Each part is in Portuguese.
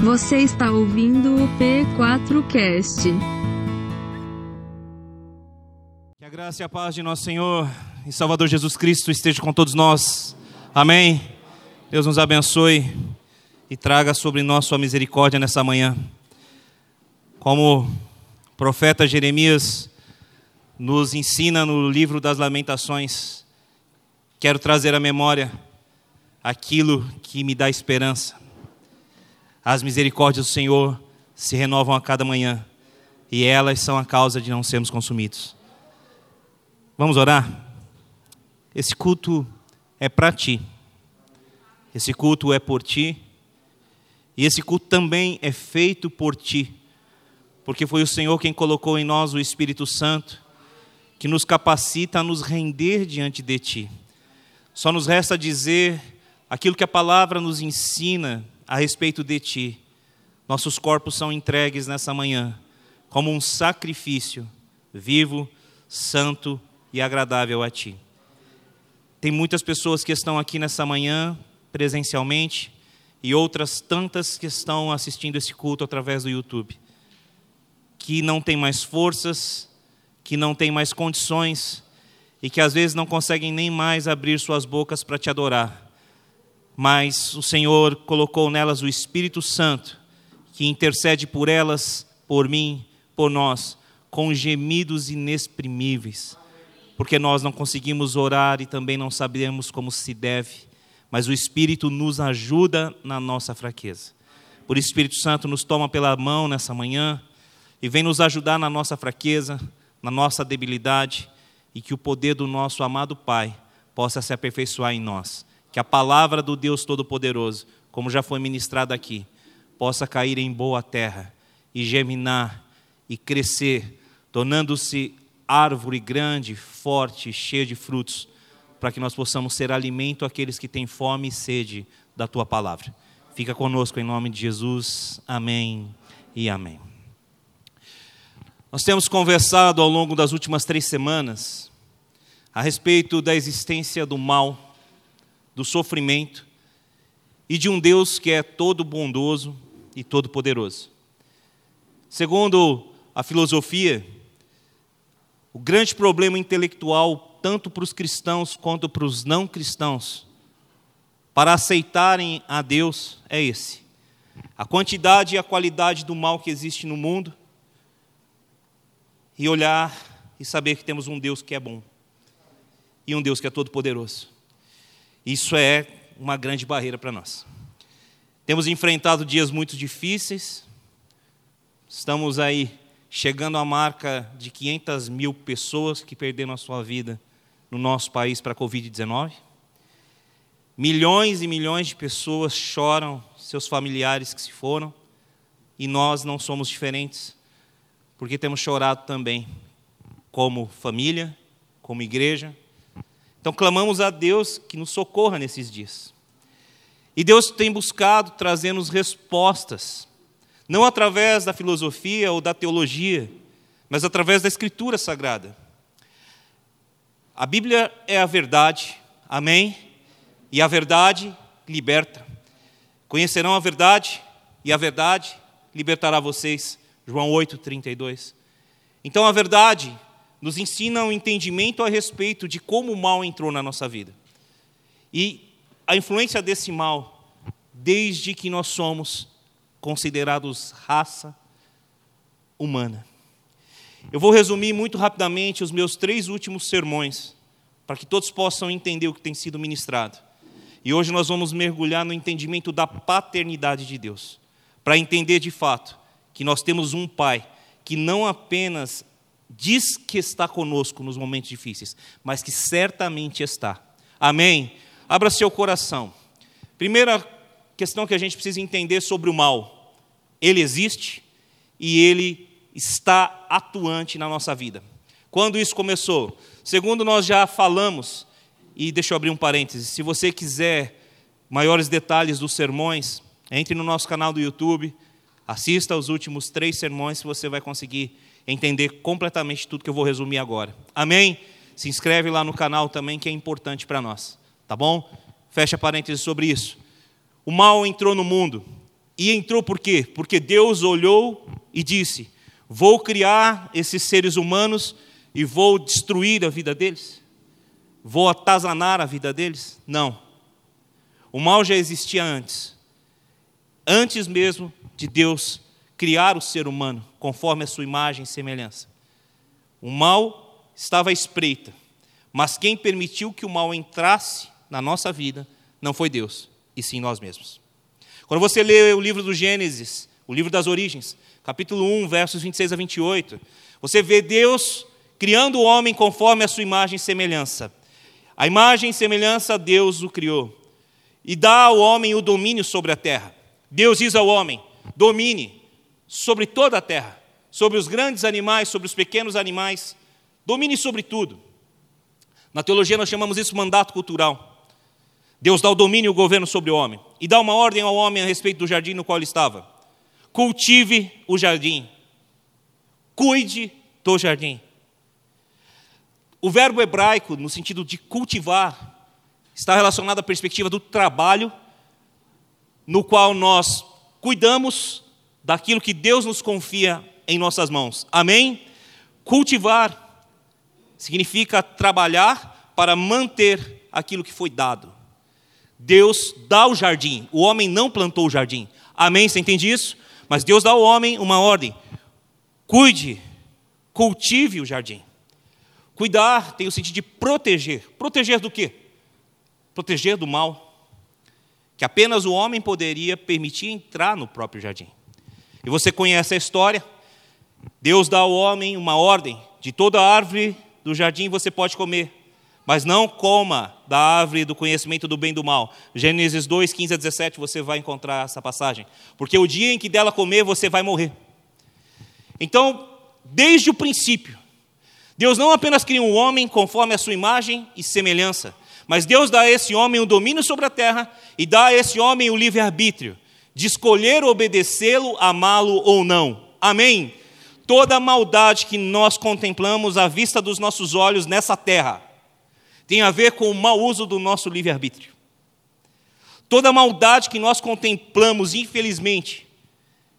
Você está ouvindo o P4Cast. Que a graça e a paz de nosso Senhor e Salvador Jesus Cristo esteja com todos nós. Amém. Deus nos abençoe e traga sobre nós sua misericórdia nessa manhã. Como o profeta Jeremias nos ensina no livro das Lamentações, quero trazer à memória aquilo que me dá esperança. As misericórdias do Senhor se renovam a cada manhã e elas são a causa de não sermos consumidos. Vamos orar? Esse culto é para ti. Esse culto é por ti. E esse culto também é feito por ti. Porque foi o Senhor quem colocou em nós o Espírito Santo, que nos capacita a nos render diante de ti. Só nos resta dizer aquilo que a palavra nos ensina a respeito de ti. Nossos corpos são entregues nessa manhã como um sacrifício vivo, santo e agradável a ti. Tem muitas pessoas que estão aqui nessa manhã presencialmente e outras tantas que estão assistindo esse culto através do YouTube, que não têm mais forças, que não têm mais condições e que às vezes não conseguem nem mais abrir suas bocas para te adorar. Mas o Senhor colocou nelas o Espírito Santo, que intercede por elas, por mim, por nós, com gemidos inexprimíveis, porque nós não conseguimos orar e também não sabemos como se deve, mas o Espírito nos ajuda na nossa fraqueza. Por Espírito Santo nos toma pela mão nessa manhã e vem nos ajudar na nossa fraqueza, na nossa debilidade e que o poder do nosso amado Pai possa se aperfeiçoar em nós. Que a palavra do Deus Todo-Poderoso, como já foi ministrada aqui, possa cair em boa terra e germinar e crescer, tornando-se árvore grande, forte, cheia de frutos, para que nós possamos ser alimento àqueles que têm fome e sede da tua palavra. Fica conosco em nome de Jesus. Amém e amém. Nós temos conversado ao longo das últimas três semanas a respeito da existência do mal, do sofrimento e de um Deus que é todo bondoso e todo poderoso. Segundo a filosofia, o grande problema intelectual, tanto para os cristãos quanto para os não cristãos, para aceitarem a Deus, é esse: a quantidade e a qualidade do mal que existe no mundo e olhar e saber que temos um Deus que é bom e um Deus que é todo-poderoso. Isso é uma grande barreira para nós. Temos enfrentado dias muito difíceis, estamos aí chegando à marca de 500 mil pessoas que perderam a sua vida no nosso país para a Covid-19. Milhões e milhões de pessoas choram seus familiares que se foram, e nós não somos diferentes porque temos chorado também, como família, como igreja. Então clamamos a Deus que nos socorra nesses dias. E Deus tem buscado trazer-nos respostas, não através da filosofia ou da teologia, mas através da Escritura Sagrada. A Bíblia é a verdade, amém? E a verdade liberta. Conhecerão a verdade, e a verdade libertará vocês. João 8, 32. Então a verdade nos ensina um entendimento a respeito de como o mal entrou na nossa vida. E a influência desse mal, desde que nós somos considerados raça humana. Eu vou resumir muito rapidamente os meus três últimos sermões, para que todos possam entender o que tem sido ministrado. E hoje nós vamos mergulhar no entendimento da paternidade de Deus, para entender de fato que nós temos um Pai que não apenas diz que está conosco nos momentos difíceis, mas que certamente está. Amém? Abra seu coração. Primeira questão que a gente precisa entender sobre o mal: ele existe e ele está atuante na nossa vida. Quando isso começou? Segundo, nós já falamos, e deixa eu abrir um parênteses: se você quiser maiores detalhes dos sermões, entre no nosso canal do YouTube Assista aos últimos três sermões que você vai conseguir entender completamente tudo que eu vou resumir agora. Amém? Se inscreve lá no canal também, que é importante para nós. Tá bom? Fecha parênteses sobre isso. O mal entrou no mundo. E entrou por quê? Porque Deus olhou e disse: Vou criar esses seres humanos e vou destruir a vida deles? Vou atazanar a vida deles? Não. O mal já existia antes. Antes mesmo de Deus criar o ser humano, conforme a sua imagem e semelhança. O mal estava à espreita, mas quem permitiu que o mal entrasse na nossa vida não foi Deus, e sim nós mesmos. Quando você lê o livro do Gênesis, o livro das origens, capítulo 1, versos 26 a 28, você vê Deus criando o homem conforme a sua imagem e semelhança. A imagem e semelhança Deus o criou. E dá ao homem o domínio sobre a terra. Deus diz ao homem: domine sobre toda a terra, sobre os grandes animais, sobre os pequenos animais, domine sobre tudo. Na teologia nós chamamos isso mandato cultural. Deus dá o domínio e o governo sobre o homem e dá uma ordem ao homem a respeito do jardim no qual ele estava. Cultive o jardim. Cuide do jardim. O verbo hebraico, no sentido de cultivar, está relacionado à perspectiva do trabalho, no qual nós cuidamos daquilo que Deus nos confia em nossas mãos. Amém? Cultivar significa trabalhar para manter aquilo que foi dado. Deus dá o jardim, o homem não plantou o jardim. Amém? Você entende isso? Mas Deus dá ao homem uma ordem: cuide, cultive o jardim. Cuidar tem o sentido de proteger. Proteger do quê? Proteger do mal. Que apenas o homem poderia permitir entrar no próprio jardim. E você conhece a história. Deus dá ao homem uma ordem: de toda árvore do jardim você pode comer, mas não coma da árvore do conhecimento do bem e do mal. Gênesis 2, 15 a 17, você vai encontrar essa passagem. Porque o dia em que dela comer, você vai morrer. Então, desde o princípio, Deus não apenas cria um homem conforme a sua imagem e semelhança, mas Deus dá a esse homem o domínio sobre a terra e dá a esse homem o livre-arbítrio de escolher obedecê-lo, amá-lo ou não. Amém? Toda maldade que nós contemplamos à vista dos nossos olhos nessa terra tem a ver com o mau uso do nosso livre-arbítrio. Toda maldade que nós contemplamos, infelizmente,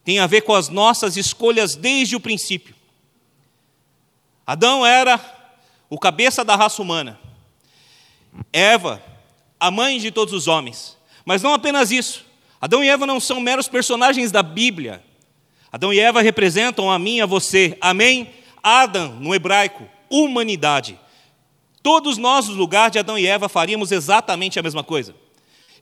tem a ver com as nossas escolhas desde o princípio. Adão era o cabeça da raça humana. Eva, a mãe de todos os homens. Mas não apenas isso. Adão e Eva não são meros personagens da Bíblia. Adão e Eva representam a mim e a você. Amém? Adam, no hebraico, humanidade. Todos nós, no lugar de Adão e Eva, faríamos exatamente a mesma coisa.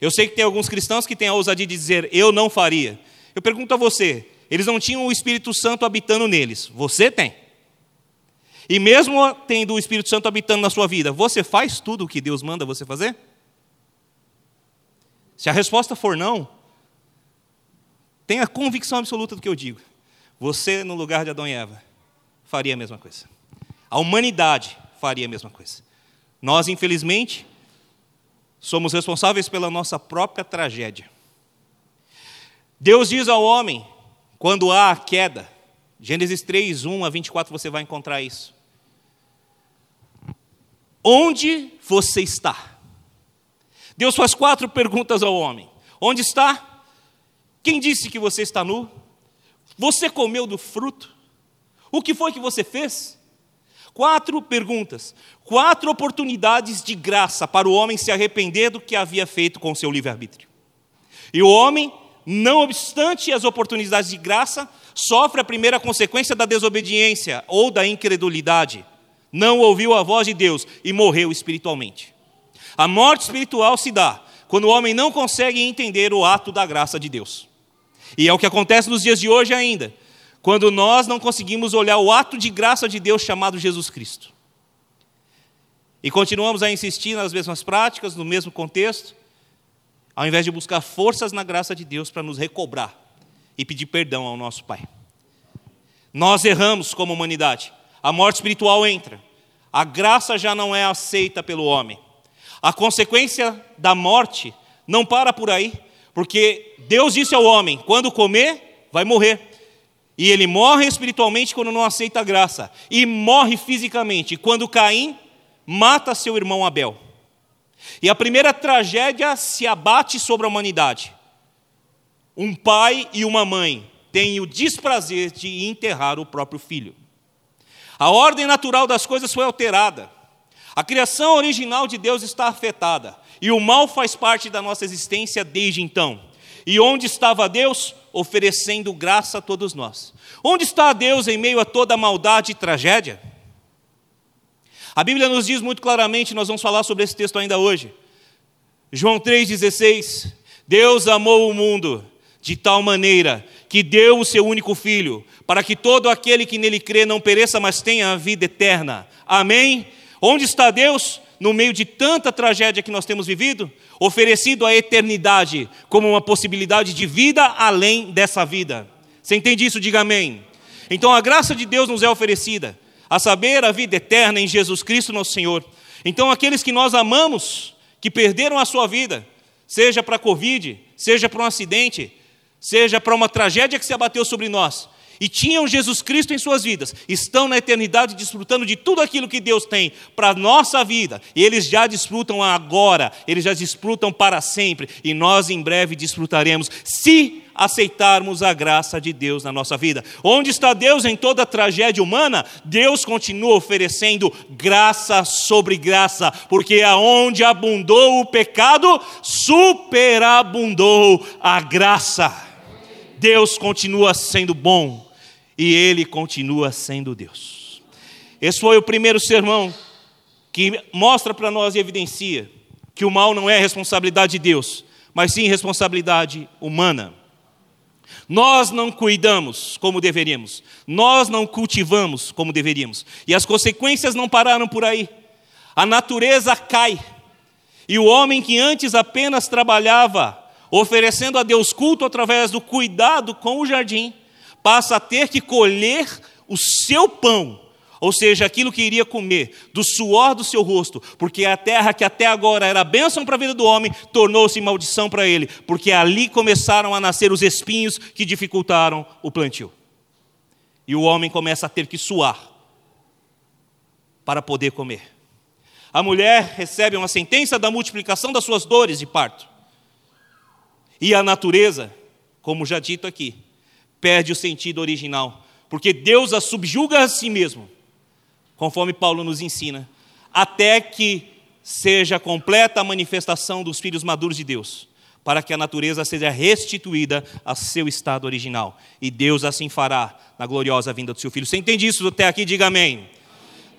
Eu sei que tem alguns cristãos que têm a ousadia de dizer, eu não faria. Eu pergunto a você, eles não tinham o Espírito Santo habitando neles. Você tem. E mesmo tendo o Espírito Santo habitando na sua vida, você faz tudo o que Deus manda você fazer? Se a resposta for não, tenha convicção absoluta do que eu digo. Você, no lugar de Adão e Eva, faria a mesma coisa. A humanidade faria a mesma coisa. Nós, infelizmente, somos responsáveis pela nossa própria tragédia. Deus diz ao homem, quando há a queda, Gênesis 3, 1 a 24, você vai encontrar isso. Onde você está? Deus faz quatro perguntas ao homem: Onde está? Quem disse que você está nu? Você comeu do fruto? O que foi que você fez? Quatro perguntas, quatro oportunidades de graça para o homem se arrepender do que havia feito com seu livre-arbítrio. E o homem, não obstante as oportunidades de graça, sofre a primeira consequência da desobediência ou da incredulidade não ouviu a voz de Deus e morreu espiritualmente. A morte espiritual se dá quando o homem não consegue entender o ato da graça de Deus. E é o que acontece nos dias de hoje ainda, quando nós não conseguimos olhar o ato de graça de Deus chamado Jesus Cristo. E continuamos a insistir nas mesmas práticas, no mesmo contexto, ao invés de buscar forças na graça de Deus para nos recobrar e pedir perdão ao nosso Pai. Nós erramos como humanidade a morte espiritual entra. A graça já não é aceita pelo homem. A consequência da morte não para por aí, porque Deus disse ao homem: quando comer, vai morrer. E ele morre espiritualmente quando não aceita a graça, e morre fisicamente quando Caim mata seu irmão Abel. E a primeira tragédia se abate sobre a humanidade. um pai e uma mãe têm o desprazer de enterrar o próprio filho. A ordem natural das coisas foi alterada. A criação original de Deus está afetada. E o mal faz parte da nossa existência desde então. E onde estava Deus? Oferecendo graça a todos nós. Onde está Deus em meio a toda maldade e tragédia? A Bíblia nos diz muito claramente, nós vamos falar sobre esse texto ainda hoje. João 3,16: Deus amou o mundo de tal maneira que deu o seu único filho, para que todo aquele que nele crê não pereça, mas tenha a vida eterna. Amém? Onde está Deus? No meio de tanta tragédia que nós temos vivido, oferecido a eternidade como uma possibilidade de vida além dessa vida. Você entende isso? Diga amém. Então a graça de Deus nos é oferecida, a saber, a vida eterna em Jesus Cristo, nosso Senhor. Então aqueles que nós amamos, que perderam a sua vida, seja para a Covid, seja para um acidente, seja para uma tragédia que se abateu sobre nós, e tinham Jesus Cristo em suas vidas, estão na eternidade desfrutando de tudo aquilo que Deus tem para a nossa vida, e eles já desfrutam agora, eles já desfrutam para sempre, e nós em breve desfrutaremos, se aceitarmos a graça de Deus na nossa vida. Onde está Deus em toda tragédia humana? Deus continua oferecendo graça sobre graça, porque aonde abundou o pecado, superabundou a graça. Deus continua sendo bom e Ele continua sendo Deus. Esse foi o primeiro sermão que mostra para nós e evidencia que o mal não é responsabilidade de Deus, mas sim responsabilidade humana. Nós não cuidamos como deveríamos, nós não cultivamos como deveríamos, e as consequências não pararam por aí. A natureza cai, e o homem que antes apenas trabalhava, oferecendo a Deus culto através do cuidado com o jardim, passa a ter que colher o seu pão, ou seja, aquilo que iria comer, do suor do seu rosto, porque a terra que até agora era bênção para a vida do homem, tornou-se maldição para ele, porque ali começaram a nascer os espinhos que dificultaram o plantio. E o homem começa a ter que suar para poder comer. A mulher recebe uma sentença da multiplicação das suas dores de parto. E a natureza, como já dito aqui, perde o sentido original, porque Deus a subjuga a si mesmo, conforme Paulo nos ensina, até que seja completa a manifestação dos filhos maduros de Deus, para que a natureza seja restituída a seu estado original. E Deus assim fará na gloriosa vinda do seu filho. Você entende isso até aqui? Diga amém.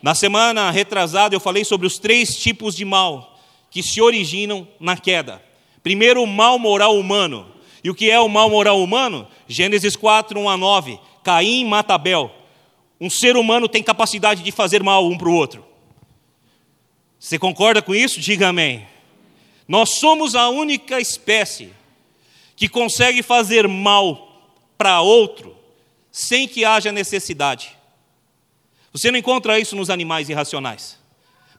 Na semana retrasada eu falei sobre os três tipos de mal que se originam na queda. Primeiro, o mal moral humano. E o que é o mal moral humano? Gênesis 4, 1 a 9. Caim mata Abel. Um ser humano tem capacidade de fazer mal um para o outro. Você concorda com isso? Diga amém. Nós somos a única espécie que consegue fazer mal para outro sem que haja necessidade. Você não encontra isso nos animais irracionais.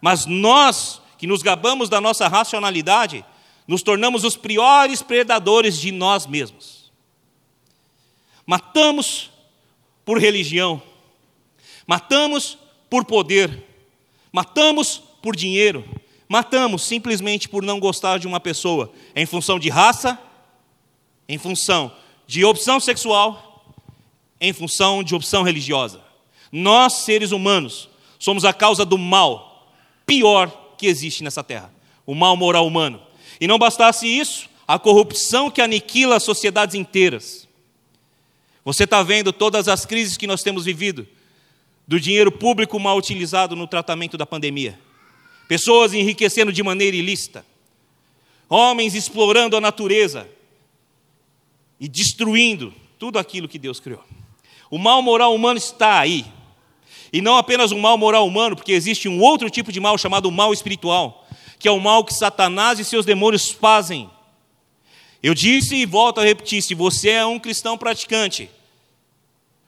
Mas nós, que nos gabamos da nossa racionalidade, nos tornamos os piores predadores de nós mesmos. Matamos por religião, matamos por poder, matamos por dinheiro, matamos simplesmente por não gostar de uma pessoa, em função de raça, em função de opção sexual, em função de opção religiosa. Nós, seres humanos, somos a causa do mal pior que existe nessa terra o mal moral humano. E não bastasse isso, a corrupção que aniquila sociedades inteiras. Você está vendo todas as crises que nós temos vivido, do dinheiro público mal utilizado no tratamento da pandemia, pessoas enriquecendo de maneira ilícita, homens explorando a natureza e destruindo tudo aquilo que Deus criou. O mal moral humano está aí. E não apenas um mal moral humano, porque existe um outro tipo de mal chamado mal espiritual que é o mal que Satanás e seus demônios fazem. Eu disse e volto a repetir: se você é um cristão praticante,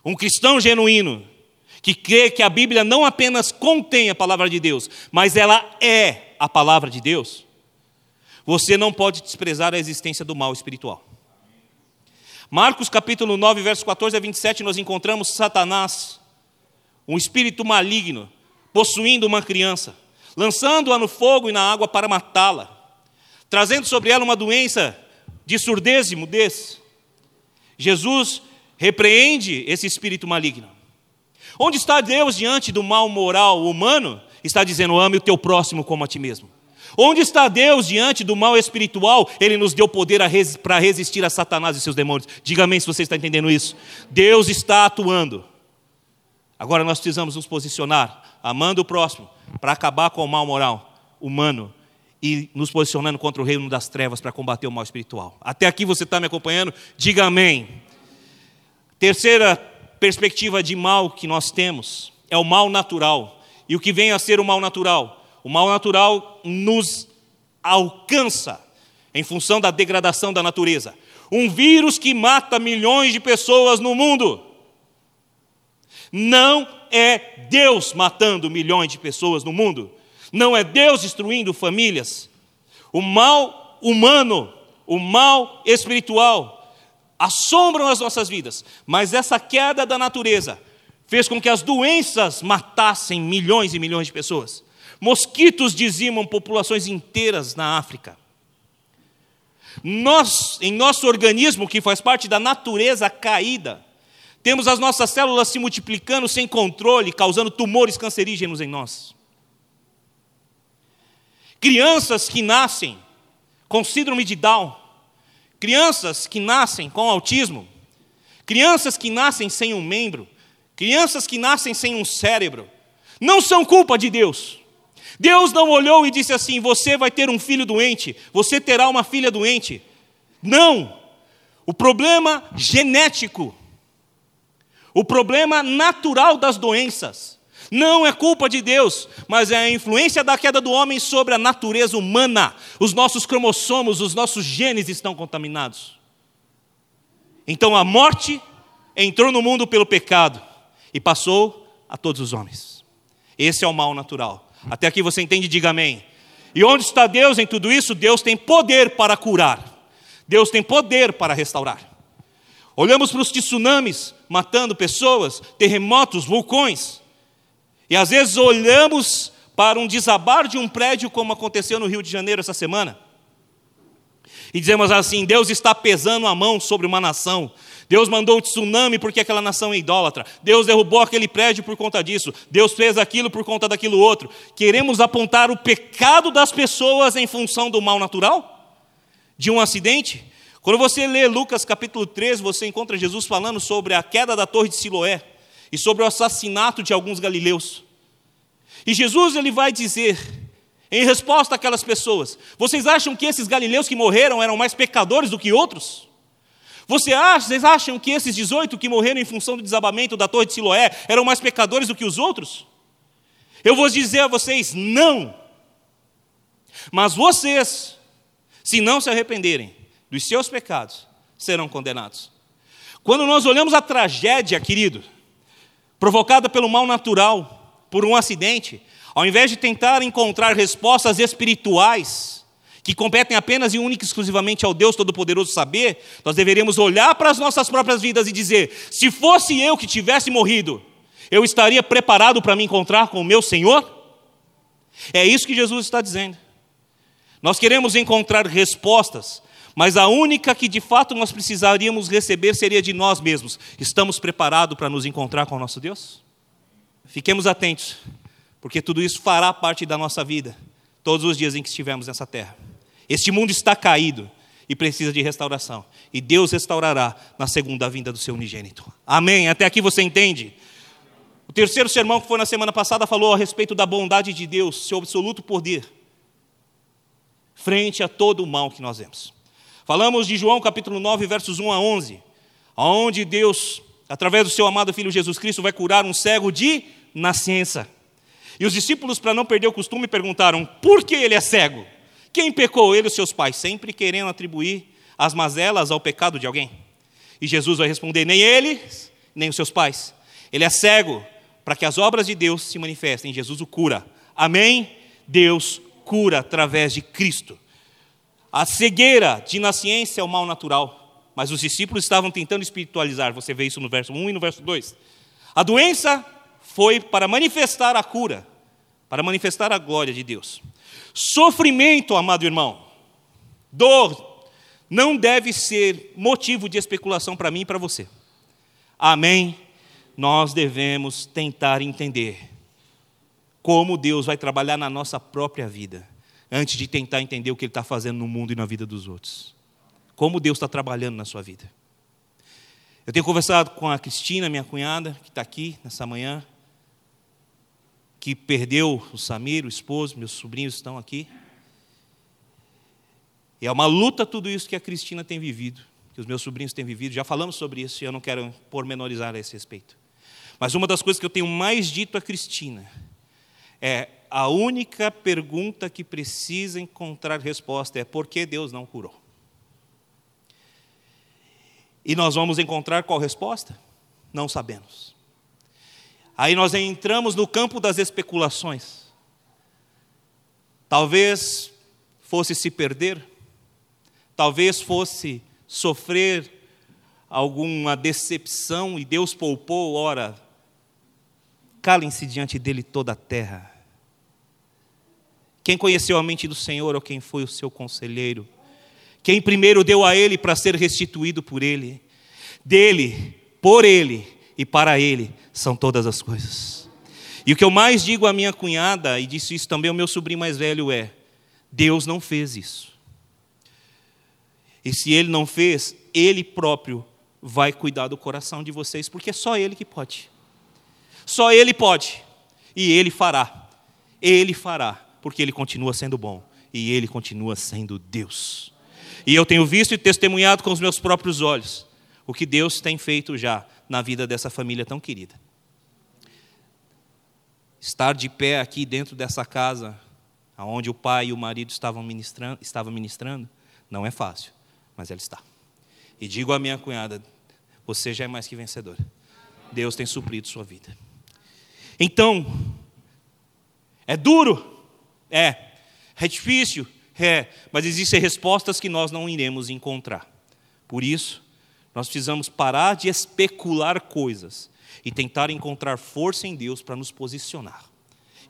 um cristão genuíno, que crê que a Bíblia não apenas contém a palavra de Deus, mas ela é a palavra de Deus, você não pode desprezar a existência do mal espiritual. Marcos capítulo 9, versos 14 a 27, nós encontramos Satanás, um espírito maligno, possuindo uma criança lançando-a no fogo e na água para matá-la, trazendo sobre ela uma doença de surdez e mudez. Jesus repreende esse espírito maligno. Onde está Deus diante do mal moral humano? Está dizendo: ame o teu próximo como a ti mesmo. Onde está Deus diante do mal espiritual? Ele nos deu poder para resistir a Satanás e seus demônios. Diga amém se você está entendendo isso. Deus está atuando. Agora nós precisamos nos posicionar, amando o próximo, para acabar com o mal moral humano e nos posicionando contra o reino das trevas para combater o mal espiritual. Até aqui você está me acompanhando? Diga amém. Terceira perspectiva de mal que nós temos é o mal natural. E o que vem a ser o mal natural? O mal natural nos alcança em função da degradação da natureza. Um vírus que mata milhões de pessoas no mundo. Não é Deus matando milhões de pessoas no mundo. Não é Deus destruindo famílias. O mal humano, o mal espiritual, assombram as nossas vidas, mas essa queda da natureza fez com que as doenças matassem milhões e milhões de pessoas. Mosquitos dizimam populações inteiras na África. Nós, em nosso organismo, que faz parte da natureza caída, temos as nossas células se multiplicando sem controle, causando tumores cancerígenos em nós. Crianças que nascem com síndrome de Down, crianças que nascem com autismo, crianças que nascem sem um membro, crianças que nascem sem um cérebro, não são culpa de Deus. Deus não olhou e disse assim: Você vai ter um filho doente, você terá uma filha doente. Não! O problema genético, o problema natural das doenças, não é culpa de Deus, mas é a influência da queda do homem sobre a natureza humana. Os nossos cromossomos, os nossos genes estão contaminados. Então a morte entrou no mundo pelo pecado e passou a todos os homens. Esse é o mal natural. Até aqui você entende? Diga amém. E onde está Deus em tudo isso? Deus tem poder para curar. Deus tem poder para restaurar. Olhamos para os tsunamis matando pessoas, terremotos, vulcões. E às vezes olhamos para um desabar de um prédio, como aconteceu no Rio de Janeiro essa semana, e dizemos assim: Deus está pesando a mão sobre uma nação. Deus mandou o tsunami porque aquela nação é idólatra. Deus derrubou aquele prédio por conta disso. Deus fez aquilo por conta daquilo outro. Queremos apontar o pecado das pessoas em função do mal natural? De um acidente? Quando você lê Lucas capítulo 13, você encontra Jesus falando sobre a queda da torre de Siloé e sobre o assassinato de alguns galileus. E Jesus ele vai dizer, em resposta àquelas pessoas: Vocês acham que esses galileus que morreram eram mais pecadores do que outros? Você acha, vocês acham que esses 18 que morreram em função do desabamento da torre de Siloé eram mais pecadores do que os outros? Eu vou dizer a vocês: não. Mas vocês, se não se arrependerem dos seus pecados, serão condenados. Quando nós olhamos a tragédia, querido, provocada pelo mal natural, por um acidente, ao invés de tentar encontrar respostas espirituais, que competem apenas e única e exclusivamente ao Deus Todo-Poderoso saber, nós deveríamos olhar para as nossas próprias vidas e dizer: se fosse eu que tivesse morrido, eu estaria preparado para me encontrar com o meu Senhor? É isso que Jesus está dizendo. Nós queremos encontrar respostas mas a única que de fato nós precisaríamos receber seria de nós mesmos. Estamos preparados para nos encontrar com o nosso Deus? Fiquemos atentos, porque tudo isso fará parte da nossa vida, todos os dias em que estivermos nessa terra. Este mundo está caído e precisa de restauração, e Deus restaurará na segunda vinda do seu unigênito. Amém? Até aqui você entende? O terceiro sermão que foi na semana passada falou a respeito da bondade de Deus, seu absoluto poder, frente a todo o mal que nós vemos. Falamos de João capítulo 9, versos 1 a 11, onde Deus, através do seu amado Filho Jesus Cristo, vai curar um cego de nascença. E os discípulos, para não perder o costume, perguntaram: por que ele é cego? Quem pecou, ele ou seus pais? Sempre querendo atribuir as mazelas ao pecado de alguém. E Jesus vai responder: nem ele, nem os seus pais. Ele é cego para que as obras de Deus se manifestem. Jesus o cura. Amém? Deus cura através de Cristo. A cegueira de nasciência é o mal natural, mas os discípulos estavam tentando espiritualizar. Você vê isso no verso 1 e no verso 2. A doença foi para manifestar a cura, para manifestar a glória de Deus. Sofrimento, amado irmão, dor, não deve ser motivo de especulação para mim e para você. Amém? Nós devemos tentar entender como Deus vai trabalhar na nossa própria vida, antes de tentar entender o que Ele está fazendo no mundo e na vida dos outros. Como Deus está trabalhando na sua vida. Eu tenho conversado com a Cristina, minha cunhada, que está aqui nessa manhã, que perdeu o Samir, o esposo, meus sobrinhos estão aqui. E é uma luta tudo isso que a Cristina tem vivido, que os meus sobrinhos têm vivido. Já falamos sobre isso e eu não quero pormenorizar a esse respeito. Mas uma das coisas que eu tenho mais dito a Cristina é a única pergunta que precisa encontrar resposta é por que Deus não curou? E nós vamos encontrar qual resposta? Não sabemos. Aí nós entramos no campo das especulações. Talvez fosse se perder, talvez fosse sofrer alguma decepção e Deus poupou, ora, calem-se diante dele toda a terra. Quem conheceu a mente do Senhor ou quem foi o seu conselheiro? Quem primeiro deu a ele para ser restituído por ele? Dele, por ele e para ele são todas as coisas. E o que eu mais digo à minha cunhada, e disse isso também ao meu sobrinho mais velho, é: Deus não fez isso. E se ele não fez, ele próprio vai cuidar do coração de vocês, porque é só ele que pode. Só ele pode. E ele fará. Ele fará, porque ele continua sendo bom e ele continua sendo Deus. E eu tenho visto e testemunhado com os meus próprios olhos o que Deus tem feito já na vida dessa família tão querida. Estar de pé aqui dentro dessa casa, onde o pai e o marido estavam ministrando, estavam ministrando não é fácil, mas ela está. E digo à minha cunhada: você já é mais que vencedora. Deus tem suprido sua vida. Então, é duro? É. É difícil? É. Mas existem respostas que nós não iremos encontrar. Por isso, nós precisamos parar de especular coisas e tentar encontrar força em Deus para nos posicionar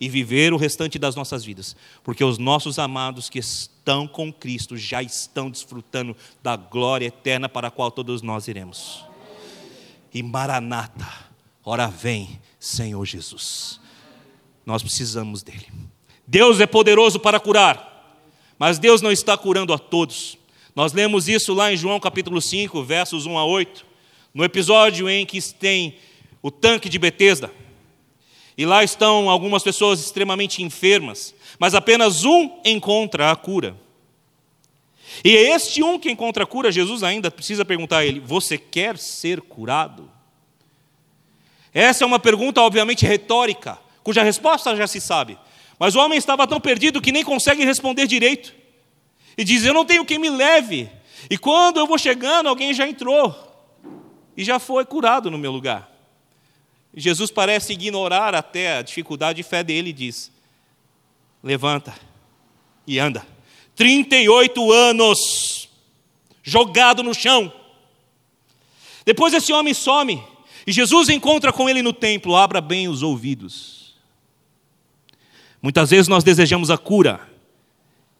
e viver o restante das nossas vidas, porque os nossos amados que estão com Cristo já estão desfrutando da glória eterna para a qual todos nós iremos. E Maranata, ora vem, Senhor Jesus. Nós precisamos dele. Deus é poderoso para curar, mas Deus não está curando a todos. Nós lemos isso lá em João capítulo 5, versos 1 a 8, no episódio em que tem o tanque de Betesda. E lá estão algumas pessoas extremamente enfermas, mas apenas um encontra a cura. E é este um que encontra a cura, Jesus ainda precisa perguntar a ele: Você quer ser curado? Essa é uma pergunta, obviamente, retórica, cuja resposta já se sabe. Mas o homem estava tão perdido que nem consegue responder direito. E diz: Eu não tenho quem me leve. E quando eu vou chegando, alguém já entrou e já foi curado no meu lugar. Jesus parece ignorar até a dificuldade de fé dele e diz: Levanta e anda. 38 anos jogado no chão. Depois esse homem some e Jesus encontra com ele no templo. Abra bem os ouvidos. Muitas vezes nós desejamos a cura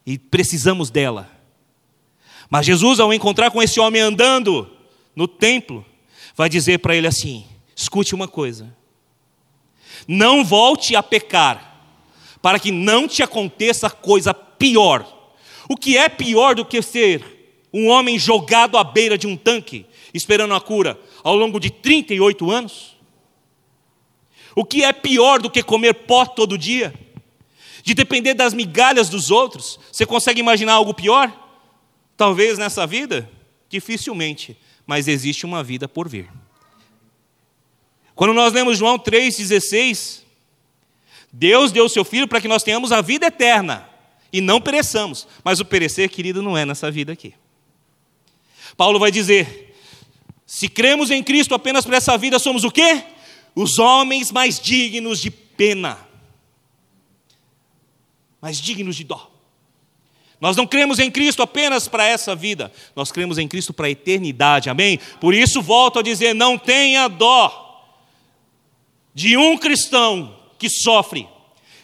e precisamos dela. Mas Jesus, ao encontrar com esse homem andando no templo, vai dizer para ele assim: escute uma coisa, não volte a pecar, para que não te aconteça coisa pior. O que é pior do que ser um homem jogado à beira de um tanque, esperando a cura, ao longo de 38 anos? O que é pior do que comer pó todo dia? De depender das migalhas dos outros. Você consegue imaginar algo pior? Talvez nessa vida? Dificilmente, mas existe uma vida por vir. Quando nós lemos João 3,16, Deus deu o seu Filho para que nós tenhamos a vida eterna e não pereçamos. Mas o perecer, querido, não é nessa vida aqui. Paulo vai dizer: se cremos em Cristo apenas para essa vida, somos o quê? Os homens mais dignos de pena mas dignos de dó. Nós não cremos em Cristo apenas para essa vida, nós cremos em Cristo para a eternidade, amém? Por isso, volto a dizer: não tenha dó de um cristão que sofre,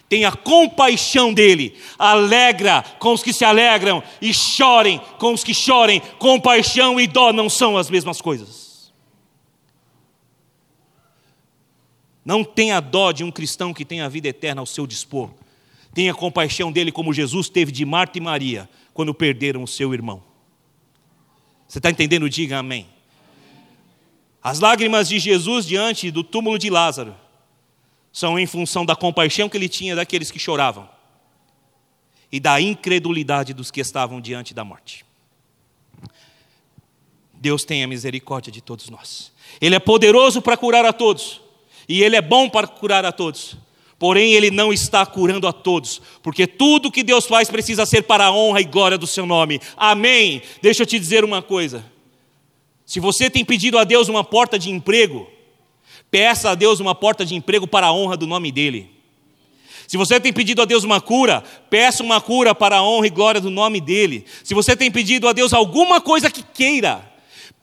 tenha compaixão dele, alegra com os que se alegram e chorem com os que chorem. Compaixão e dó não são as mesmas coisas. Não tenha dó de um cristão que tem a vida eterna ao seu dispor. Tenha compaixão dele como Jesus teve de Marta e Maria quando perderam o seu irmão. Você está entendendo? Diga amém. As lágrimas de Jesus diante do túmulo de Lázaro são em função da compaixão que ele tinha daqueles que choravam e da incredulidade dos que estavam diante da morte. Deus tenha misericórdia de todos nós. Ele é poderoso para curar a todos, e Ele é bom para curar a todos. Porém, Ele não está curando a todos, porque tudo que Deus faz precisa ser para a honra e glória do Seu nome. Amém. Deixa eu te dizer uma coisa. Se você tem pedido a Deus uma porta de emprego, Peça a Deus uma porta de emprego para a honra do nome dEle. Se você tem pedido a Deus uma cura, peça uma cura para a honra e glória do nome dEle. Se você tem pedido a Deus alguma coisa que queira,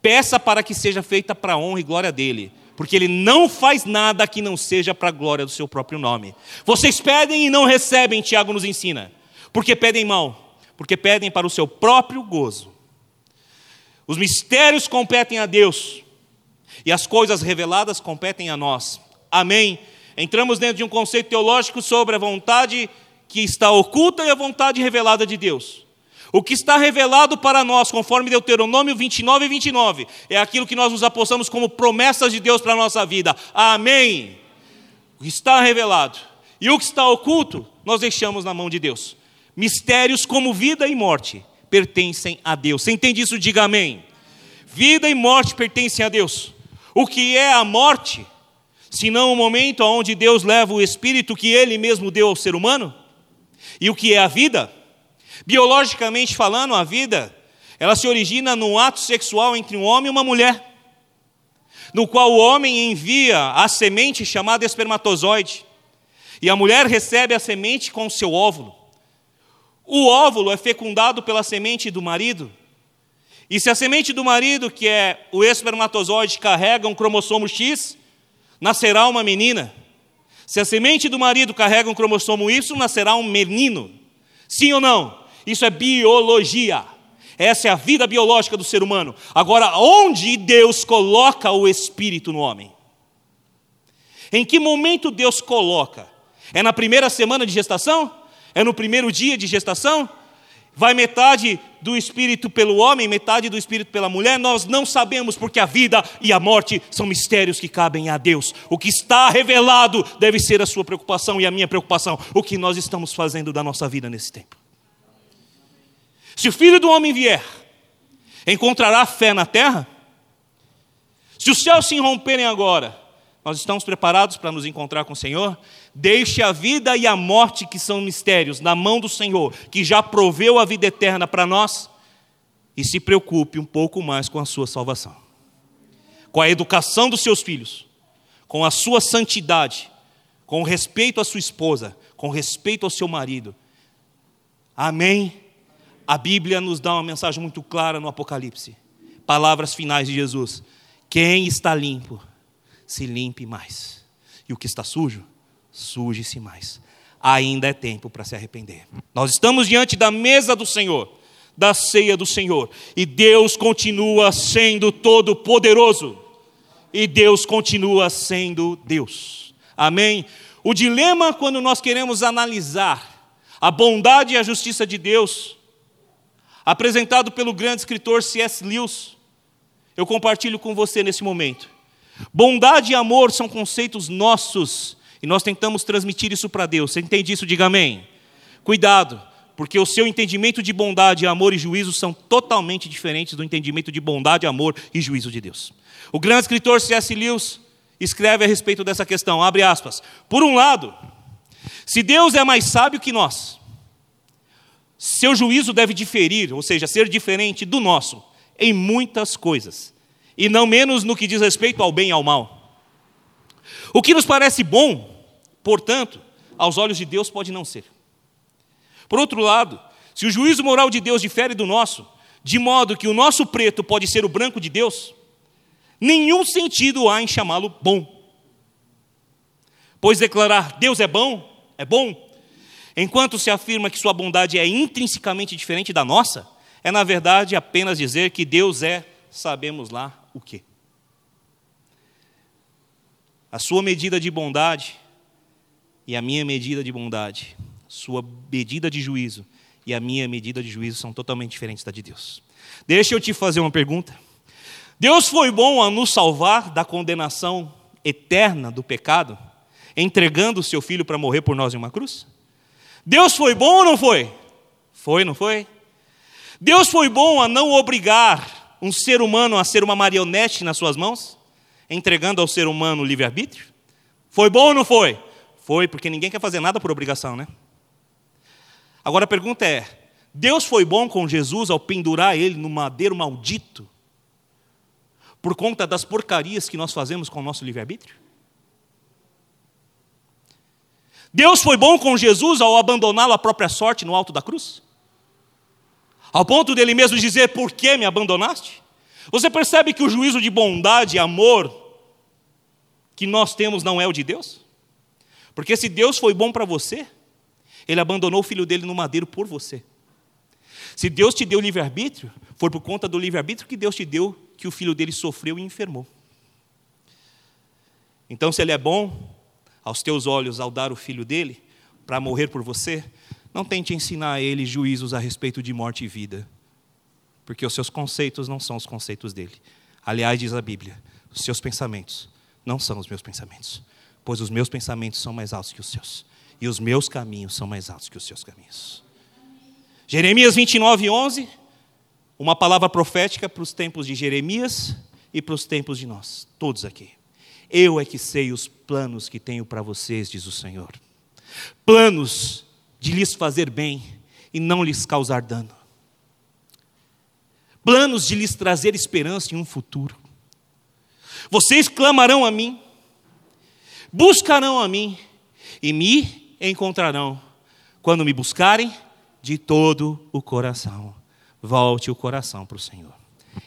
peça para que seja feita para a honra e glória dEle. Porque Ele não faz nada que não seja para a glória do seu próprio nome. Vocês pedem e não recebem, Tiago nos ensina. Porque pedem mal, porque pedem para o seu próprio gozo. Os mistérios competem a Deus, e as coisas reveladas competem a nós. Amém? Entramos dentro de um conceito teológico sobre a vontade que está oculta e a vontade revelada de Deus. O que está revelado para nós, conforme Deuteronômio 29 e 29, é aquilo que nós nos apostamos como promessas de Deus para a nossa vida. Amém. O que está revelado e o que está oculto, nós deixamos na mão de Deus. Mistérios como vida e morte pertencem a Deus. Você entende isso? Diga amém. Vida e morte pertencem a Deus. O que é a morte, senão o momento onde Deus leva o espírito que Ele mesmo deu ao ser humano? E o que é a vida? Biologicamente falando, a vida, ela se origina num ato sexual entre um homem e uma mulher, no qual o homem envia a semente chamada espermatozoide, e a mulher recebe a semente com seu óvulo. O óvulo é fecundado pela semente do marido, e se a semente do marido, que é o espermatozoide, carrega um cromossomo X, nascerá uma menina. Se a semente do marido carrega um cromossomo Y, nascerá um menino. Sim ou não? Isso é biologia. Essa é a vida biológica do ser humano. Agora, onde Deus coloca o espírito no homem? Em que momento Deus coloca? É na primeira semana de gestação? É no primeiro dia de gestação? Vai metade do espírito pelo homem, metade do espírito pela mulher? Nós não sabemos, porque a vida e a morte são mistérios que cabem a Deus. O que está revelado deve ser a sua preocupação e a minha preocupação. O que nós estamos fazendo da nossa vida nesse tempo. Se o filho do homem vier, encontrará fé na terra? Se os céus se romperem agora, nós estamos preparados para nos encontrar com o Senhor? Deixe a vida e a morte, que são mistérios, na mão do Senhor, que já proveu a vida eterna para nós, e se preocupe um pouco mais com a sua salvação, com a educação dos seus filhos, com a sua santidade, com respeito à sua esposa, com respeito ao seu marido. Amém? A Bíblia nos dá uma mensagem muito clara no Apocalipse. Palavras finais de Jesus: Quem está limpo, se limpe mais. E o que está sujo, suje-se mais. Ainda é tempo para se arrepender. Nós estamos diante da mesa do Senhor, da ceia do Senhor, e Deus continua sendo todo-poderoso, e Deus continua sendo Deus. Amém? O dilema quando nós queremos analisar a bondade e a justiça de Deus, apresentado pelo grande escritor C.S. Lewis, eu compartilho com você nesse momento. Bondade e amor são conceitos nossos e nós tentamos transmitir isso para Deus. Você entende isso? Diga amém. Cuidado, porque o seu entendimento de bondade, amor e juízo são totalmente diferentes do entendimento de bondade, amor e juízo de Deus. O grande escritor C.S. Lewis escreve a respeito dessa questão, abre aspas. Por um lado, se Deus é mais sábio que nós, seu juízo deve diferir, ou seja, ser diferente do nosso, em muitas coisas, e não menos no que diz respeito ao bem e ao mal. O que nos parece bom, portanto, aos olhos de Deus pode não ser. Por outro lado, se o juízo moral de Deus difere do nosso, de modo que o nosso preto pode ser o branco de Deus, nenhum sentido há em chamá-lo bom. Pois declarar Deus é bom, é bom, enquanto se afirma que sua bondade é intrinsecamente diferente da nossa, é na verdade apenas dizer que Deus é, sabemos lá o quê. A sua medida de bondade e a minha medida de bondade, sua medida de juízo e a minha medida de juízo são totalmente diferentes da de Deus. Deixa eu te fazer uma pergunta. Deus foi bom a nos salvar da condenação eterna do pecado, entregando o seu filho para morrer por nós em uma cruz? Deus foi bom ou não foi? Foi, não foi? Deus foi bom a não obrigar um ser humano a ser uma marionete nas suas mãos, entregando ao ser humano o livre-arbítrio? Foi bom ou não foi? Foi, porque ninguém quer fazer nada por obrigação, né? Agora a pergunta é: Deus foi bom com Jesus ao pendurar ele no madeiro maldito, por conta das porcarias que nós fazemos com o nosso livre-arbítrio? Deus foi bom com Jesus ao abandoná-lo à própria sorte no alto da cruz? Ao ponto dele mesmo dizer: Por que me abandonaste? Você percebe que o juízo de bondade e amor que nós temos não é o de Deus? Porque se Deus foi bom para você, Ele abandonou o filho dele no madeiro por você. Se Deus te deu livre-arbítrio, foi por conta do livre-arbítrio que Deus te deu que o filho dele sofreu e enfermou. Então, se Ele é bom aos teus olhos ao dar o filho dele para morrer por você, não tente ensinar a ele juízos a respeito de morte e vida, porque os seus conceitos não são os conceitos dele. Aliás, diz a Bíblia: os seus pensamentos não são os meus pensamentos, pois os meus pensamentos são mais altos que os seus, e os meus caminhos são mais altos que os seus caminhos. Jeremias 29, 11, uma palavra profética para os tempos de Jeremias e para os tempos de nós, todos aqui. Eu é que sei os planos que tenho para vocês, diz o Senhor. Planos de lhes fazer bem e não lhes causar dano. Planos de lhes trazer esperança em um futuro. Vocês clamarão a mim, buscarão a mim e me encontrarão quando me buscarem de todo o coração. Volte o coração para o Senhor.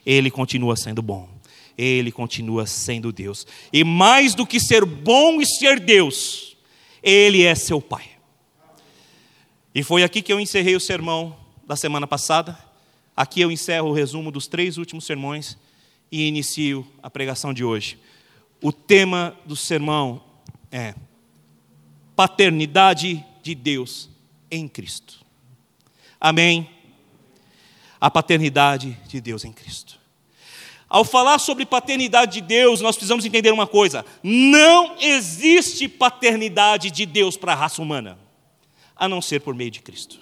Ele continua sendo bom. Ele continua sendo Deus. E mais do que ser bom e ser Deus, Ele é seu Pai. E foi aqui que eu encerrei o sermão da semana passada. Aqui eu encerro o resumo dos três últimos sermões e inicio a pregação de hoje. O tema do sermão é paternidade de Deus em Cristo. Amém? A paternidade de Deus em Cristo. Ao falar sobre paternidade de Deus, nós precisamos entender uma coisa: não existe paternidade de Deus para a raça humana a não ser por meio de Cristo.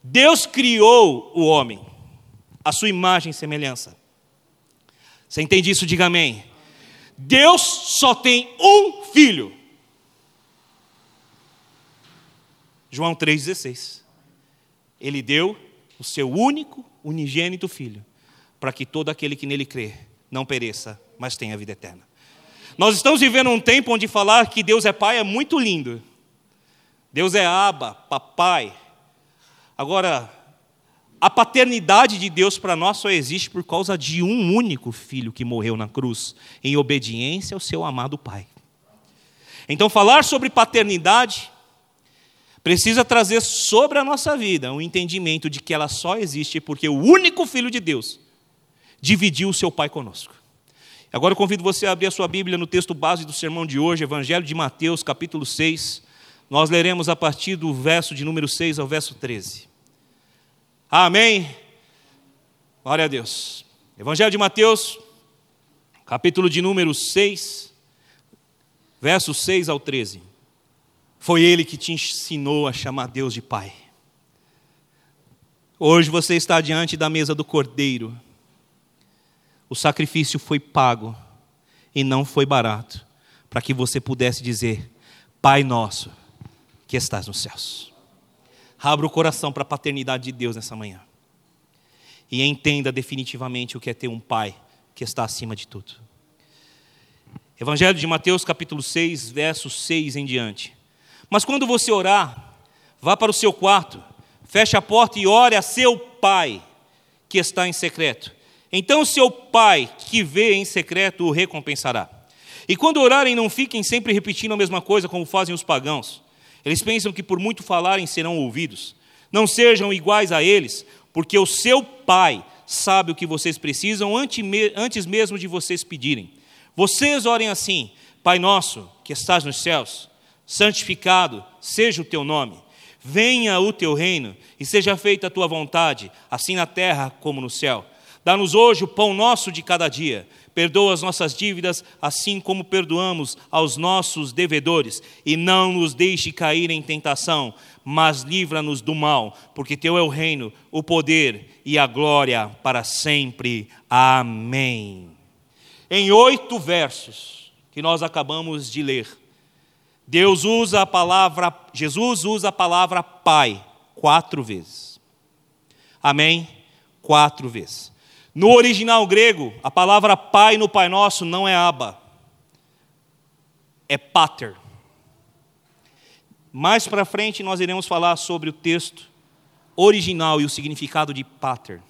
Deus criou o homem, a sua imagem e semelhança. Você entende isso? Diga amém. Deus só tem um filho. João 3,16. Ele deu o seu único, unigênito filho, para que todo aquele que nele crê não pereça, mas tenha vida eterna. Nós estamos vivendo um tempo onde falar que Deus é Pai é muito lindo. Deus é Aba, papai. Agora, a paternidade de Deus para nós só existe por causa de um único filho que morreu na cruz, em obediência ao seu amado Pai. Então, falar sobre paternidade precisa trazer sobre a nossa vida um entendimento de que ela só existe porque o único Filho de Deus dividiu o seu Pai conosco. Agora eu convido você a abrir a sua Bíblia no texto base do sermão de hoje, Evangelho de Mateus, capítulo 6, nós leremos a partir do verso de número 6 ao verso 13. Amém? Glória a Deus. Evangelho de Mateus, capítulo de número 6, verso 6 ao 13. Foi ele que te ensinou a chamar Deus de Pai. Hoje você está diante da mesa do Cordeiro. O sacrifício foi pago e não foi barato, para que você pudesse dizer: Pai nosso que estás nos céus. Abra o coração para a paternidade de Deus nessa manhã. E entenda definitivamente o que é ter um pai que está acima de tudo. Evangelho de Mateus, capítulo 6, versos 6 em diante. Mas quando você orar, vá para o seu quarto, feche a porta e ore a seu pai que está em secreto. Então seu pai que vê em secreto o recompensará. E quando orarem, não fiquem sempre repetindo a mesma coisa como fazem os pagãos Eles pensam que por muito falarem serão ouvidos. Não sejam iguais a eles, porque o seu Pai sabe o que vocês precisam antes mesmo de vocês pedirem. Vocês orem assim: Pai nosso, que estás nos céus, santificado seja o teu nome. Venha o teu reino e seja feita a tua vontade, assim na terra como no céu. Dá-nos hoje o pão nosso de cada dia. Perdoa as nossas dívidas, assim como perdoamos aos nossos devedores. E não nos deixe cair em tentação, mas livra-nos do mal, porque Teu é o reino, o poder e a glória para sempre. Amém. Em oito versos que nós acabamos de ler, Deus usa a palavra, Jesus usa a palavra Pai quatro vezes. Amém? Quatro vezes. No original grego, a palavra pai no Pai Nosso não é aba, é pater. Mais para frente nós iremos falar sobre o texto original e o significado de pater.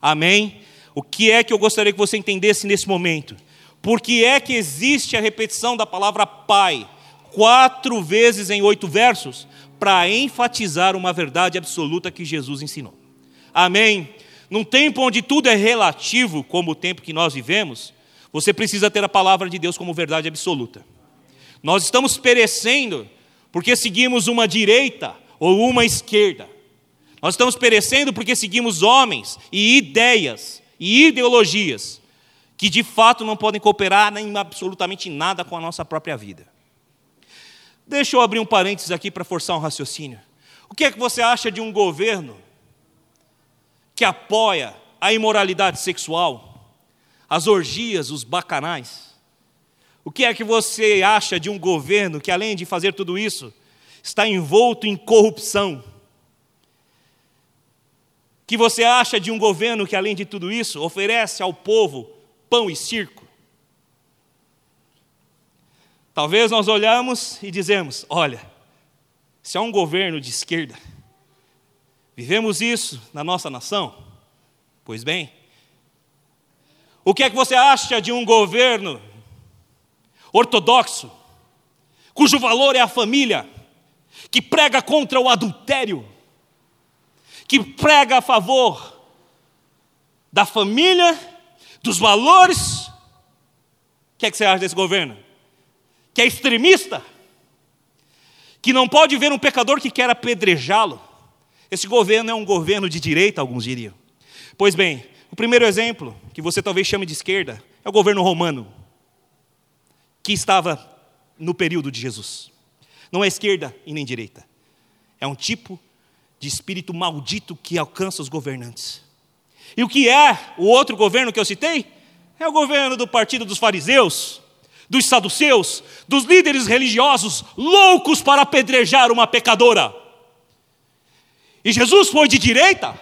Amém? O que é que eu gostaria que você entendesse nesse momento? Por que é que existe a repetição da palavra pai quatro vezes em oito versos? Para enfatizar uma verdade absoluta que Jesus ensinou. Amém? Num tempo onde tudo é relativo, como o tempo que nós vivemos, você precisa ter a palavra de Deus como verdade absoluta. Nós estamos perecendo porque seguimos uma direita ou uma esquerda. Nós estamos perecendo porque seguimos homens e ideias e ideologias que de fato não podem cooperar nem absolutamente nada com a nossa própria vida. Deixa eu abrir um parênteses aqui para forçar um raciocínio. O que é que você acha de um governo que apoia a imoralidade sexual, as orgias, os bacanais? O que é que você acha de um governo que, além de fazer tudo isso, está envolto em corrupção? Que você acha de um governo que, além de tudo isso, oferece ao povo pão e circo? Talvez nós olhamos e dizemos: olha, se é um governo de esquerda, vivemos isso na nossa nação? Pois bem, o que é que você acha de um governo ortodoxo, cujo valor é a família, que prega contra o adultério, que prega a favor da família, dos valores. O que, é que você acha desse governo? Que é extremista, que não pode ver um pecador que quer apedrejá-lo. Esse governo é um governo de direita, alguns diriam. Pois bem, o primeiro exemplo, que você talvez chame de esquerda, é o governo romano que estava no período de Jesus. Não é esquerda e nem direita. É um tipo de espírito maldito que alcança os governantes. E o que é o outro governo que eu citei? É o governo do partido dos fariseus, dos saduceus, dos líderes religiosos loucos para apedrejar uma pecadora. E Jesus foi de direita.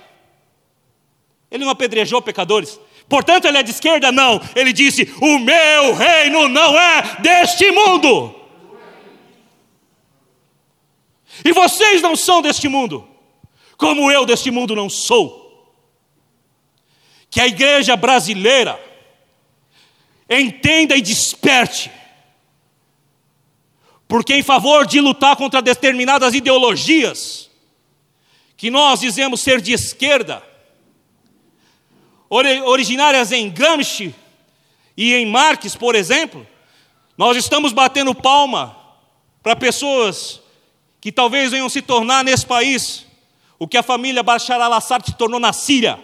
Ele não apedrejou pecadores, Portanto, ele é de esquerda? Não. Ele disse: O meu reino não é deste mundo. E vocês não são deste mundo, como eu deste mundo não sou. Que a igreja brasileira entenda e desperte, porque em favor de lutar contra determinadas ideologias, que nós dizemos ser de esquerda, originárias em Gramsci e em Marx, por exemplo, nós estamos batendo palma para pessoas que talvez venham se tornar nesse país o que a família Bashar al-Assad se tornou na Síria.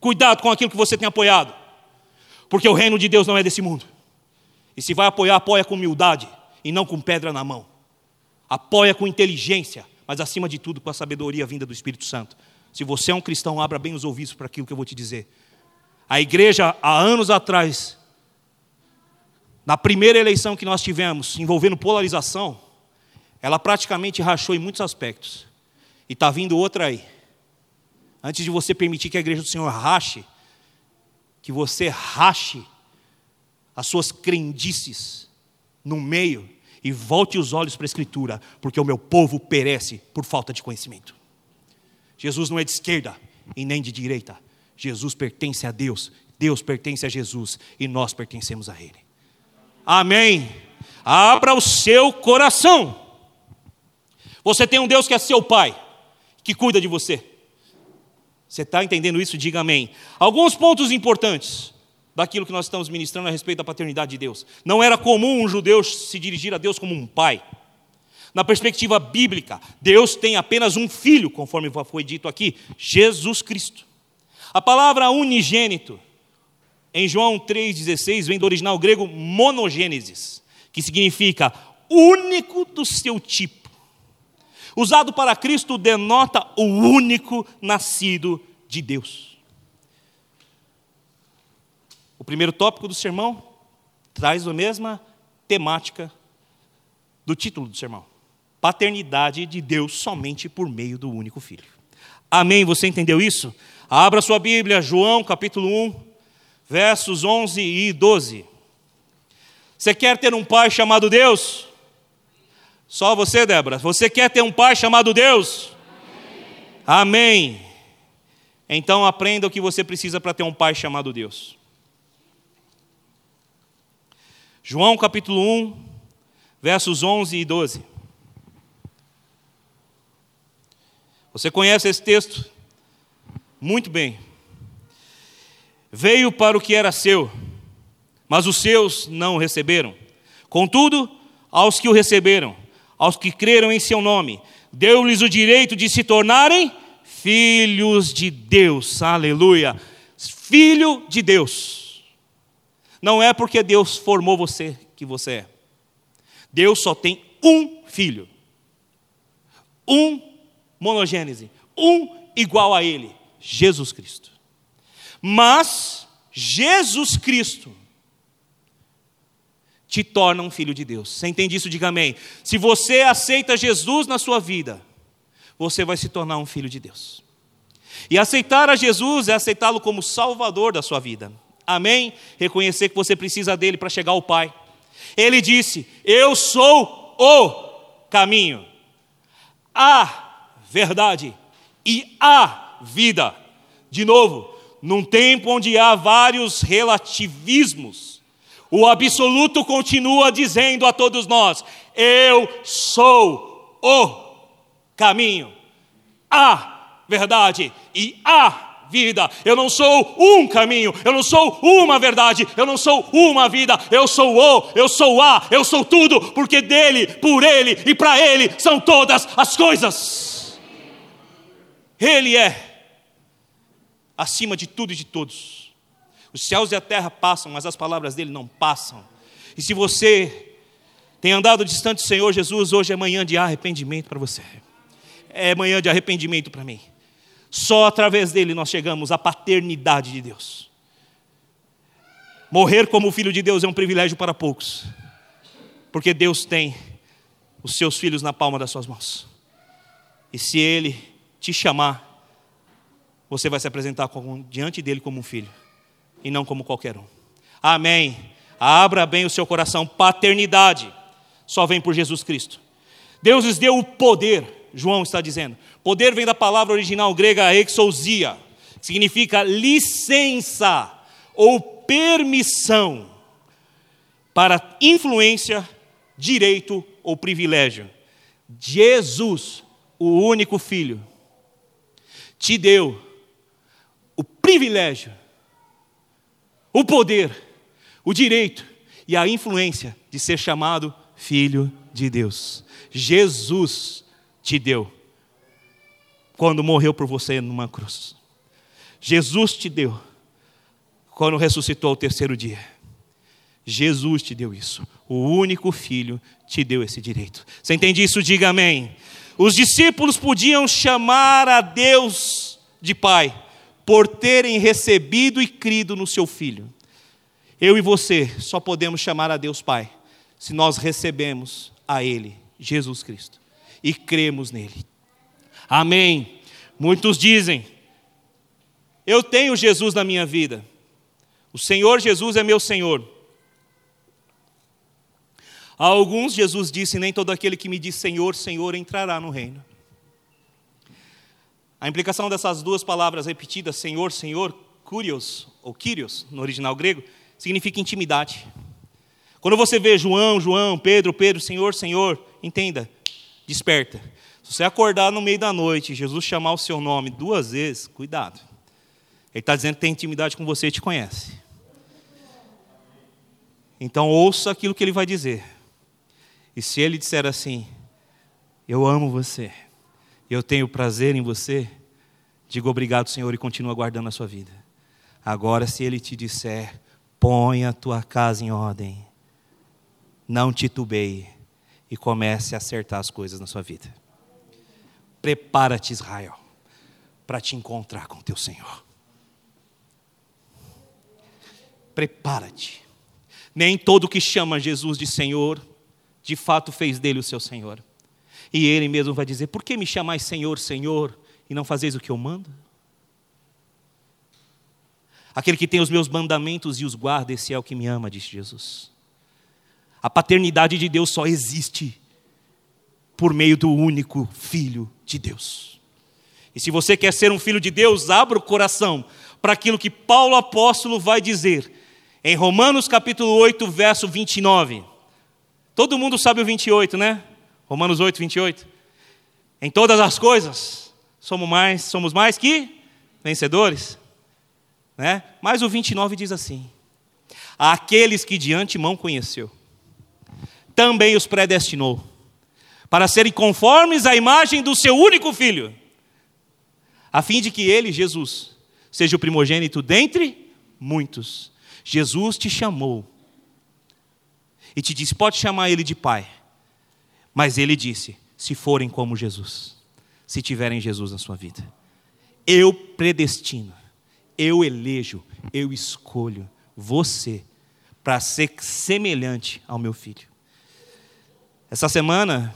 Cuidado com aquilo que você tem apoiado, porque o reino de Deus não é desse mundo. E se vai apoiar, apoia com humildade e não com pedra na mão. Apoia com inteligência, mas acima de tudo com a sabedoria vinda do Espírito Santo. Se você é um cristão, abra bem os ouvidos para aquilo que eu vou te dizer. A igreja, há anos atrás, na primeira eleição que nós tivemos, envolvendo polarização, ela praticamente rachou em muitos aspectos. E está vindo outra aí. Antes de você permitir que a igreja do Senhor rache, que você rache as suas crendices no meio e volte os olhos para a Escritura, porque o meu povo perece por falta de conhecimento. Jesus não é de esquerda e nem de direita. Jesus pertence a Deus, Deus pertence a Jesus e nós pertencemos a Ele. Amém. Abra o seu coração. Você tem um Deus que é seu pai, que cuida de você. Você está entendendo isso? Diga amém. Alguns pontos importantes daquilo que nós estamos ministrando a respeito da paternidade de Deus. Não era comum um judeu se dirigir a Deus como um pai. Na perspectiva bíblica, Deus tem apenas um filho, conforme foi dito aqui, Jesus Cristo. A palavra unigênito, em João 3,16, vem do original grego monogênesis, que significa único do seu tipo. Usado para Cristo denota o único nascido de Deus. O primeiro tópico do sermão traz a mesma temática do título do sermão: paternidade de Deus somente por meio do único filho. Amém? Você entendeu isso? Abra sua Bíblia, João capítulo 1, versos 11 e 12. Você quer ter um pai chamado Deus? Só você, Débora. Você quer ter um pai chamado Deus? Amém. Amém. Então aprenda o que você precisa para ter um pai chamado Deus. João capítulo 1, versos 11 e 12. Você conhece esse texto? Muito bem. Veio para o que era seu, mas os seus não o receberam. Contudo, aos que o receberam, aos que creram em seu nome, deu-lhes o direito de se tornarem filhos de Deus. Aleluia. Filho de Deus. Não é porque Deus formou você que você é. Deus só tem um filho. Um monogênese, um igual a ele, Jesus Cristo. Mas Jesus Cristo te torna um filho de Deus. Você entende isso? Diga amém. Se você aceita Jesus na sua vida, você vai se tornar um filho de Deus. E aceitar a Jesus é aceitá-lo como Salvador da sua vida. Amém? Reconhecer que você precisa dele para chegar ao Pai. Ele disse: Eu sou o caminho, a verdade e a vida. De novo, num tempo onde há vários relativismos, o absoluto continua dizendo a todos nós: Eu sou o caminho, a verdade e a vida. Eu não sou um caminho, eu não sou uma verdade, eu não sou uma vida, eu sou o, eu sou a, eu sou tudo, porque dele, por ele e para ele são todas as coisas. Ele é acima de tudo e de todos. Os céus e a terra passam, mas as palavras dele não passam. E se você tem andado distante do Senhor Jesus, hoje é manhã de arrependimento para você. É manhã de arrependimento para mim. Só através dele nós chegamos à paternidade de Deus. Morrer como filho de Deus é um privilégio para poucos, porque Deus tem os seus filhos na palma das suas mãos. E se Ele te chamar, você vai se apresentar diante dele como um filho e não como qualquer um. Amém. Abra bem o seu coração. Paternidade só vem por Jesus Cristo. Deus lhes deu o poder, João está dizendo. Poder vem da palavra original grega exousia, que significa licença ou permissão para influência, direito ou privilégio. Jesus, o único filho, te deu o privilégio o poder, o direito e a influência de ser chamado filho de Deus. Jesus te deu quando morreu por você numa cruz. Jesus te deu quando ressuscitou ao terceiro dia. Jesus te deu isso. O único filho te deu esse direito. Você entende isso? Diga amém. Os discípulos podiam chamar a Deus de Pai, por terem recebido e crido no seu Filho. Eu e você só podemos chamar a Deus Pai se nós recebemos a Ele, Jesus Cristo, e cremos nele. Amém. Muitos dizem: Eu tenho Jesus na minha vida, o Senhor Jesus é meu Senhor. A alguns, Jesus disse: Nem todo aquele que me diz Senhor, Senhor entrará no reino. A implicação dessas duas palavras repetidas, Senhor, Senhor, Curios, ou Kyrios, no original grego, significa intimidade. Quando você vê João, João, Pedro, Pedro, Senhor, Senhor, entenda, desperta. Se você acordar no meio da noite, Jesus chamar o seu nome duas vezes, cuidado. Ele está dizendo que tem intimidade com você e te conhece. Então ouça aquilo que ele vai dizer. E se ele disser assim, eu amo você, eu tenho prazer em você, diga obrigado, Senhor, e continua guardando a sua vida. Agora, se ele te disser, põe a tua casa em ordem, não titubeie e comece a acertar as coisas na sua vida. Prepara-te, Israel, para te encontrar com teu Senhor. Prepara-te. Nem todo que chama Jesus de Senhor, de fato fez dele o seu Senhor. E ele mesmo vai dizer: Por que me chamais Senhor, Senhor, e não fazeis o que eu mando? Aquele que tem os meus mandamentos e os guarda, esse é o que me ama, disse Jesus. A paternidade de Deus só existe por meio do único Filho de Deus. E se você quer ser um filho de Deus, abra o coração para aquilo que Paulo apóstolo vai dizer em Romanos capítulo 8, verso 29. Todo mundo sabe o 28, né? Romanos 8, 28. Em todas as coisas, somos mais, somos mais que vencedores. Né? Mas o 29 diz assim: Aqueles que de antemão conheceu, também os predestinou, para serem conformes à imagem do seu único filho, a fim de que ele, Jesus, seja o primogênito dentre muitos. Jesus te chamou e te disse: pode chamar ele de pai. Mas ele disse: se forem como Jesus, se tiverem Jesus na sua vida, eu predestino, eu elejo, eu escolho você para ser semelhante ao meu filho. Essa semana,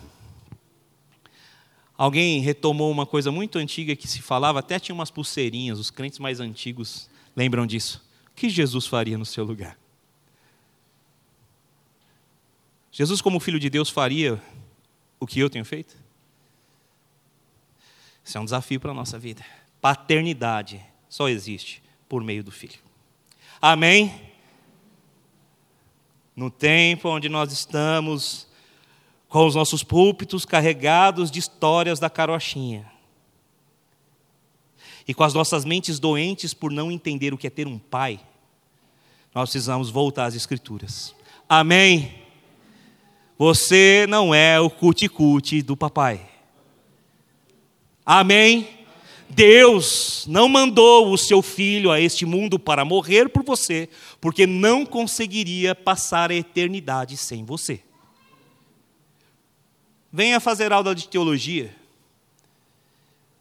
alguém retomou uma coisa muito antiga que se falava, até tinha umas pulseirinhas, os crentes mais antigos lembram disso que Jesus faria no seu lugar? Jesus, como filho de Deus, faria o que eu tenho feito? Isso é um desafio para a nossa vida. Paternidade só existe por meio do Filho. Amém? No tempo onde nós estamos com os nossos púlpitos carregados de histórias da carochinha, e com as nossas mentes doentes por não entender o que é ter um pai, nós precisamos voltar às Escrituras. Amém? Você não é o cuticute do papai. Amém? Deus não mandou o seu filho a este mundo para morrer por você, porque não conseguiria passar a eternidade sem você. Venha fazer aula de teologia.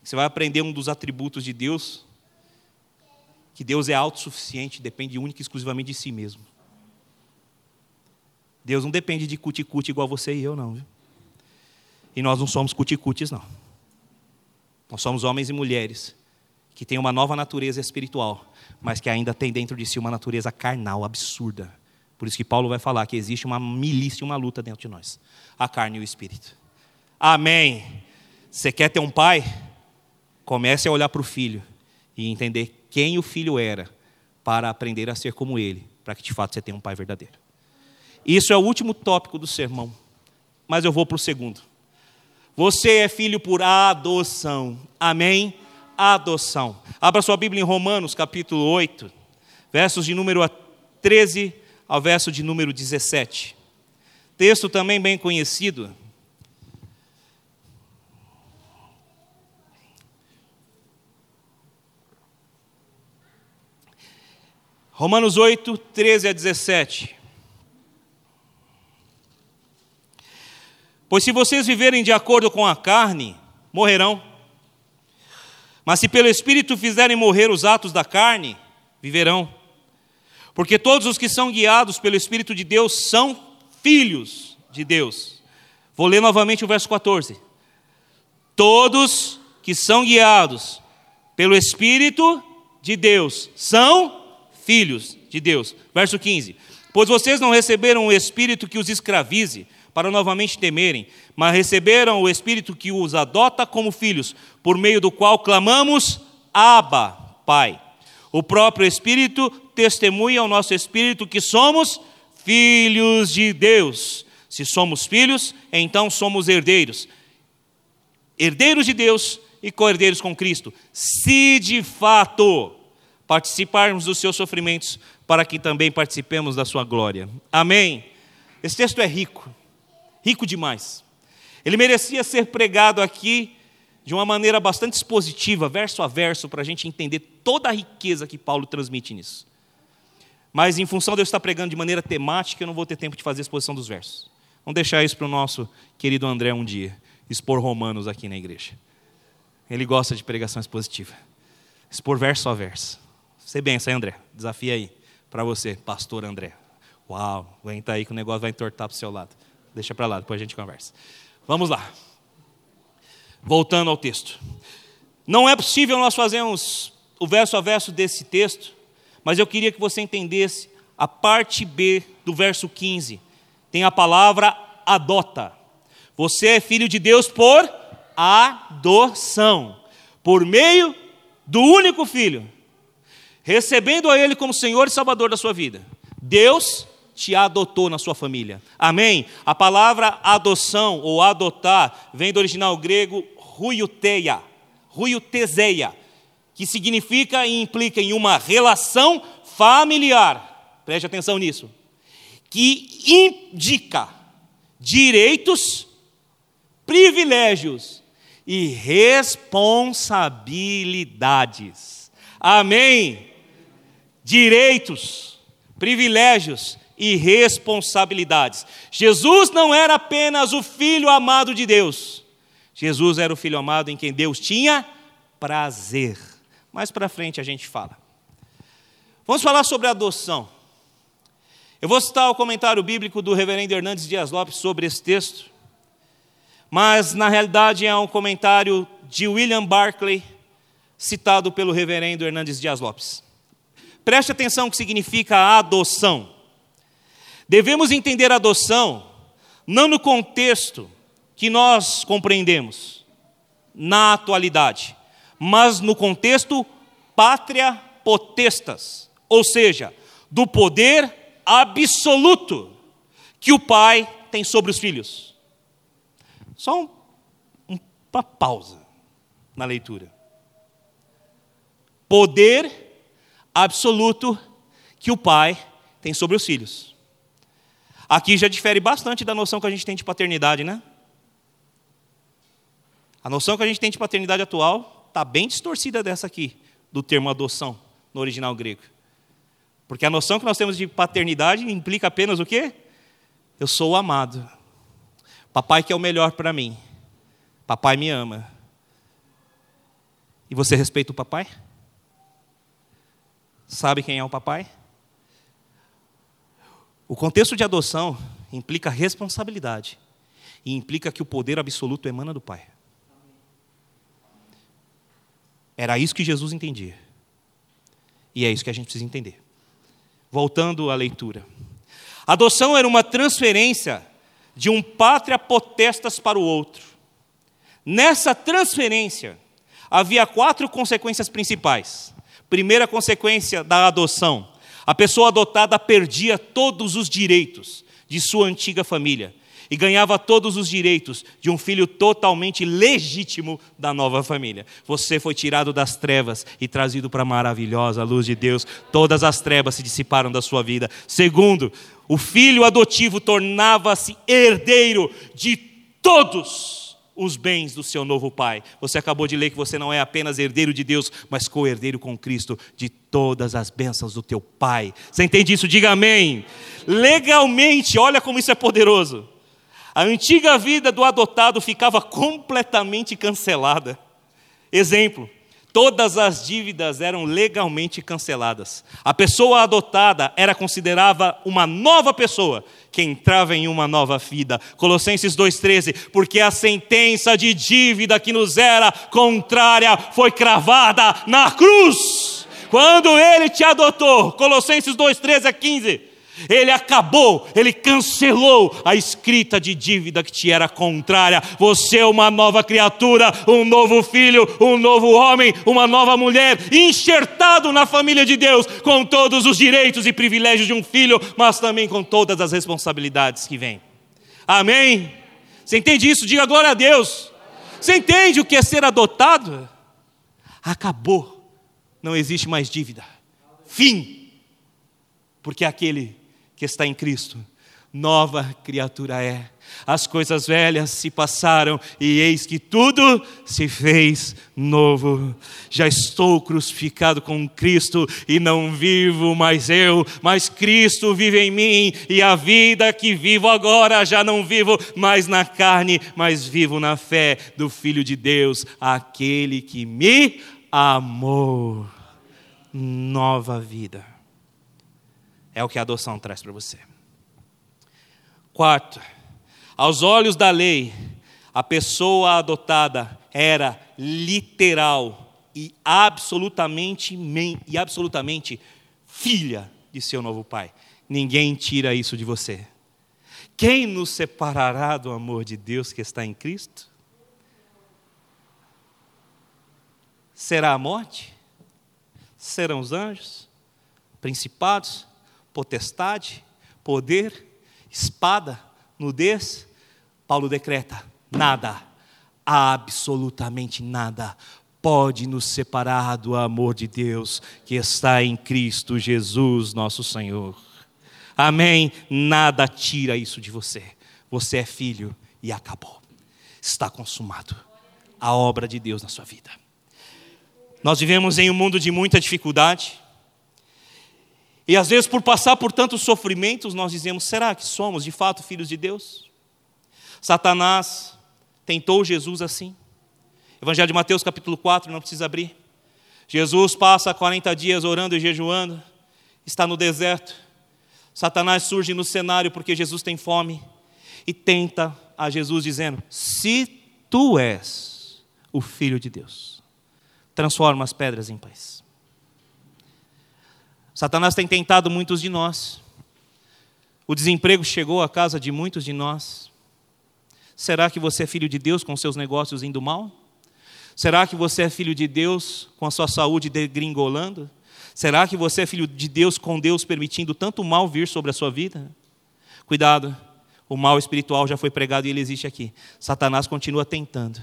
Você vai aprender um dos atributos de Deus, que Deus é autossuficiente, depende única e exclusivamente de si mesmo. Deus não depende de cuticute igual você e eu, não. Viu? E nós não somos cuticutes, não. Nós somos homens e mulheres que têm uma nova natureza espiritual, mas que ainda tem dentro de si uma natureza carnal absurda. Por isso que Paulo vai falar que existe uma milícia, uma luta dentro de nós, a carne e o espírito. Amém. Você quer ter um pai? Comece a olhar para o filho e entender quem o filho era, para aprender a ser como ele, para que de fato você tenha um pai verdadeiro. Isso é o último tópico do sermão, mas eu vou para o segundo. Você é filho por adoção, amém? Adoção. Abra sua Bíblia em Romanos, capítulo 8, versos de número 13 ao verso de número 17. Texto também bem conhecido Romanos 8, 13 a 17. Pois se vocês viverem de acordo com a carne, morrerão. Mas se pelo Espírito fizerem morrer os atos da carne, viverão. Porque todos os que são guiados pelo Espírito de Deus são filhos de Deus. Vou ler novamente o verso 14. Todos que são guiados pelo Espírito de Deus são filhos de Deus. Verso 15: Pois vocês não receberam o espírito que os escravize, para novamente temerem, mas receberam o espírito que os adota como filhos, por meio do qual clamamos: Abba, Pai. O próprio Espírito testemunha ao nosso espírito que somos filhos de Deus. Se somos filhos, então somos herdeiros. Herdeiros de Deus e co-herdeiros com Cristo. Se de fato participarmos dos seus sofrimentos, para que também participemos da sua glória. Amém. Esse texto é rico, rico demais. Ele merecia ser pregado aqui de uma maneira bastante expositiva, verso a verso, para a gente entender toda a riqueza que Paulo transmite nisso. Mas em função de eu estar pregando de maneira temática, eu não vou ter tempo de fazer a exposição dos versos. Vamos deixar isso para o nosso querido André um dia, expor Romanos aqui na igreja. Ele gosta de pregação expositiva. Expor verso a verso. Você benção, aí, André. Desafio aí para você, pastor André. Uau, aguenta aí que o negócio vai entortar para o seu lado. Deixa para lá, depois a gente conversa. Vamos lá. Voltando ao texto. Não é possível nós fazermos o verso a verso desse texto, mas eu queria que você entendesse a parte B do verso 15. Tem a palavra adota. Você é filho de Deus por adoção, por meio do único filho, recebendo a Ele como Senhor e Salvador da sua vida. Deus te adotou na sua família. Amém? A palavra adoção ou adotar vem do original grego ruiuteia, ruiutezeia, que significa e implica em uma relação familiar. Preste atenção nisso. Que indica direitos, privilégios e responsabilidades. Amém? Direitos, privilégios e responsabilidades. Jesus não era apenas o filho amado de Deus. Jesus era o filho amado em quem Deus tinha prazer. Mais para frente a gente fala. Vamos falar sobre adoção. Eu vou citar o comentário bíblico do reverendo Hernandes Dias Lopes sobre esse texto, mas na realidade é um comentário de William Barclay, citado pelo reverendo Hernandes Dias Lopes. Preste atenção o que significa adoção. Devemos entender a adoção não no contexto que nós compreendemos na atualidade, mas no contexto pátria potestas, ou seja, do poder absoluto que o pai tem sobre os filhos. Só um, uma pausa na leitura. Poder absoluto que o pai tem sobre os filhos. Aqui já difere bastante da noção que a gente tem de paternidade, né? A noção que a gente tem de paternidade atual está bem distorcida dessa aqui, do termo adoção, no original grego. Porque a noção que nós temos de paternidade implica apenas o quê? Eu sou o amado. Papai quer o melhor para mim. Papai me ama. E você respeita o papai? Sabe quem é o papai? O contexto de adoção implica responsabilidade e implica que o poder absoluto emana do Pai. Era isso que Jesus entendia. E é isso que a gente precisa entender. Voltando à leitura. Adoção era uma transferência de um pátria potestas para o outro. Nessa transferência, havia quatro consequências principais. Primeira consequência da adoção: a pessoa adotada perdia todos os direitos de sua antiga família e ganhava todos os direitos de um filho totalmente legítimo da nova família. Você foi tirado das trevas e trazido para a maravilhosa luz de Deus. Todas as trevas se dissiparam da sua vida. Segundo, o filho adotivo tornava-se herdeiro de todos os bens do seu novo pai. Você acabou de ler que você não é apenas herdeiro de Deus, mas co-herdeiro com Cristo de todas as bênçãos do teu pai. Você entende isso? Diga amém. Legalmente, olha como isso é poderoso. A antiga vida do adotado ficava completamente cancelada. Exemplo: todas as dívidas eram legalmente canceladas. A pessoa adotada era considerada uma nova pessoa que entrava em uma nova vida. Colossenses 2,13: porque a sentença de dívida que nos era contrária foi cravada na cruz. Quando ele te adotou, Colossenses 2, 13 a 15. Ele acabou, ele cancelou a escrita de dívida que te era contrária. Você é uma nova criatura, um novo filho, um novo homem, uma nova mulher, enxertado na família de Deus, com todos os direitos e privilégios de um filho, mas também com todas as responsabilidades que vêm. Amém? Você entende isso? Diga glória a Deus. Você entende o que é ser adotado? Acabou, não existe mais dívida. Fim. Porque aquele que está em Cristo, nova criatura é. As coisas velhas se passaram e eis que tudo se fez novo. Já estou crucificado com Cristo e não vivo mais eu, mas Cristo vive em mim e a vida que vivo agora já não vivo mais na carne, mas vivo na fé do Filho de Deus, aquele que me amou. Nova vida. É o que a adoção traz para você. Quarto, aos olhos da lei, a pessoa adotada era literal e absolutamente e absolutamente filha de seu novo pai. Ninguém tira isso de você. Quem nos separará do amor de Deus que está em Cristo? Será a morte? Serão os anjos? Principados? Potestade, poder, espada, nudez, Paulo decreta: nada, absolutamente nada, pode nos separar do amor de Deus que está em Cristo Jesus, nosso Senhor. Amém? Nada tira isso de você. Você é filho e acabou. Está consumado a obra de Deus na sua vida. Nós vivemos em um mundo de muita dificuldade. E às vezes, por passar por tantos sofrimentos, nós dizemos: será que somos de fato filhos de Deus? Satanás tentou Jesus assim. Evangelho de Mateus, capítulo 4, não precisa abrir. Jesus passa 40 dias orando e jejuando, está no deserto. Satanás surge no cenário porque Jesus tem fome e tenta a Jesus, dizendo: Se tu és o filho de Deus, transforma as pedras em pães. Satanás tem tentado muitos de nós. O desemprego chegou à casa de muitos de nós. Será que você é filho de Deus com seus negócios indo mal? Será que você é filho de Deus com a sua saúde degringolando? Será que você é filho de Deus com Deus permitindo tanto mal vir sobre a sua vida? Cuidado, o mal espiritual já foi pregado e ele existe aqui. Satanás continua tentando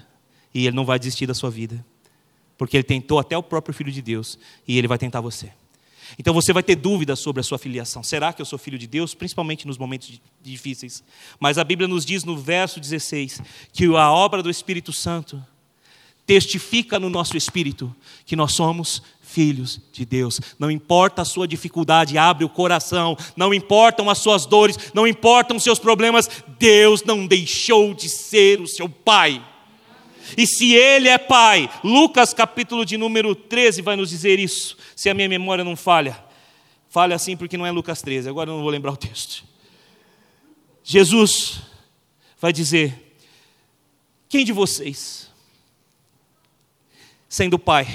e ele não vai desistir da sua vida, porque ele tentou até o próprio filho de Deus e ele vai tentar você. Então você vai ter dúvidas sobre a sua filiação. Será que eu sou filho de Deus? Principalmente nos momentos difíceis. Mas a Bíblia nos diz no verso 16 que a obra do Espírito Santo testifica no nosso espírito que nós somos filhos de Deus. Não importa a sua dificuldade, abre o coração. Não importam as suas dores, não importam os seus problemas. Deus não deixou de ser o seu Pai. E se ele é pai, Lucas capítulo de número 13 vai nos dizer isso, se a minha memória não falha. Falha assim porque não é Lucas 13, agora eu não vou lembrar o texto. Jesus vai dizer: Quem de vocês, sendo pai,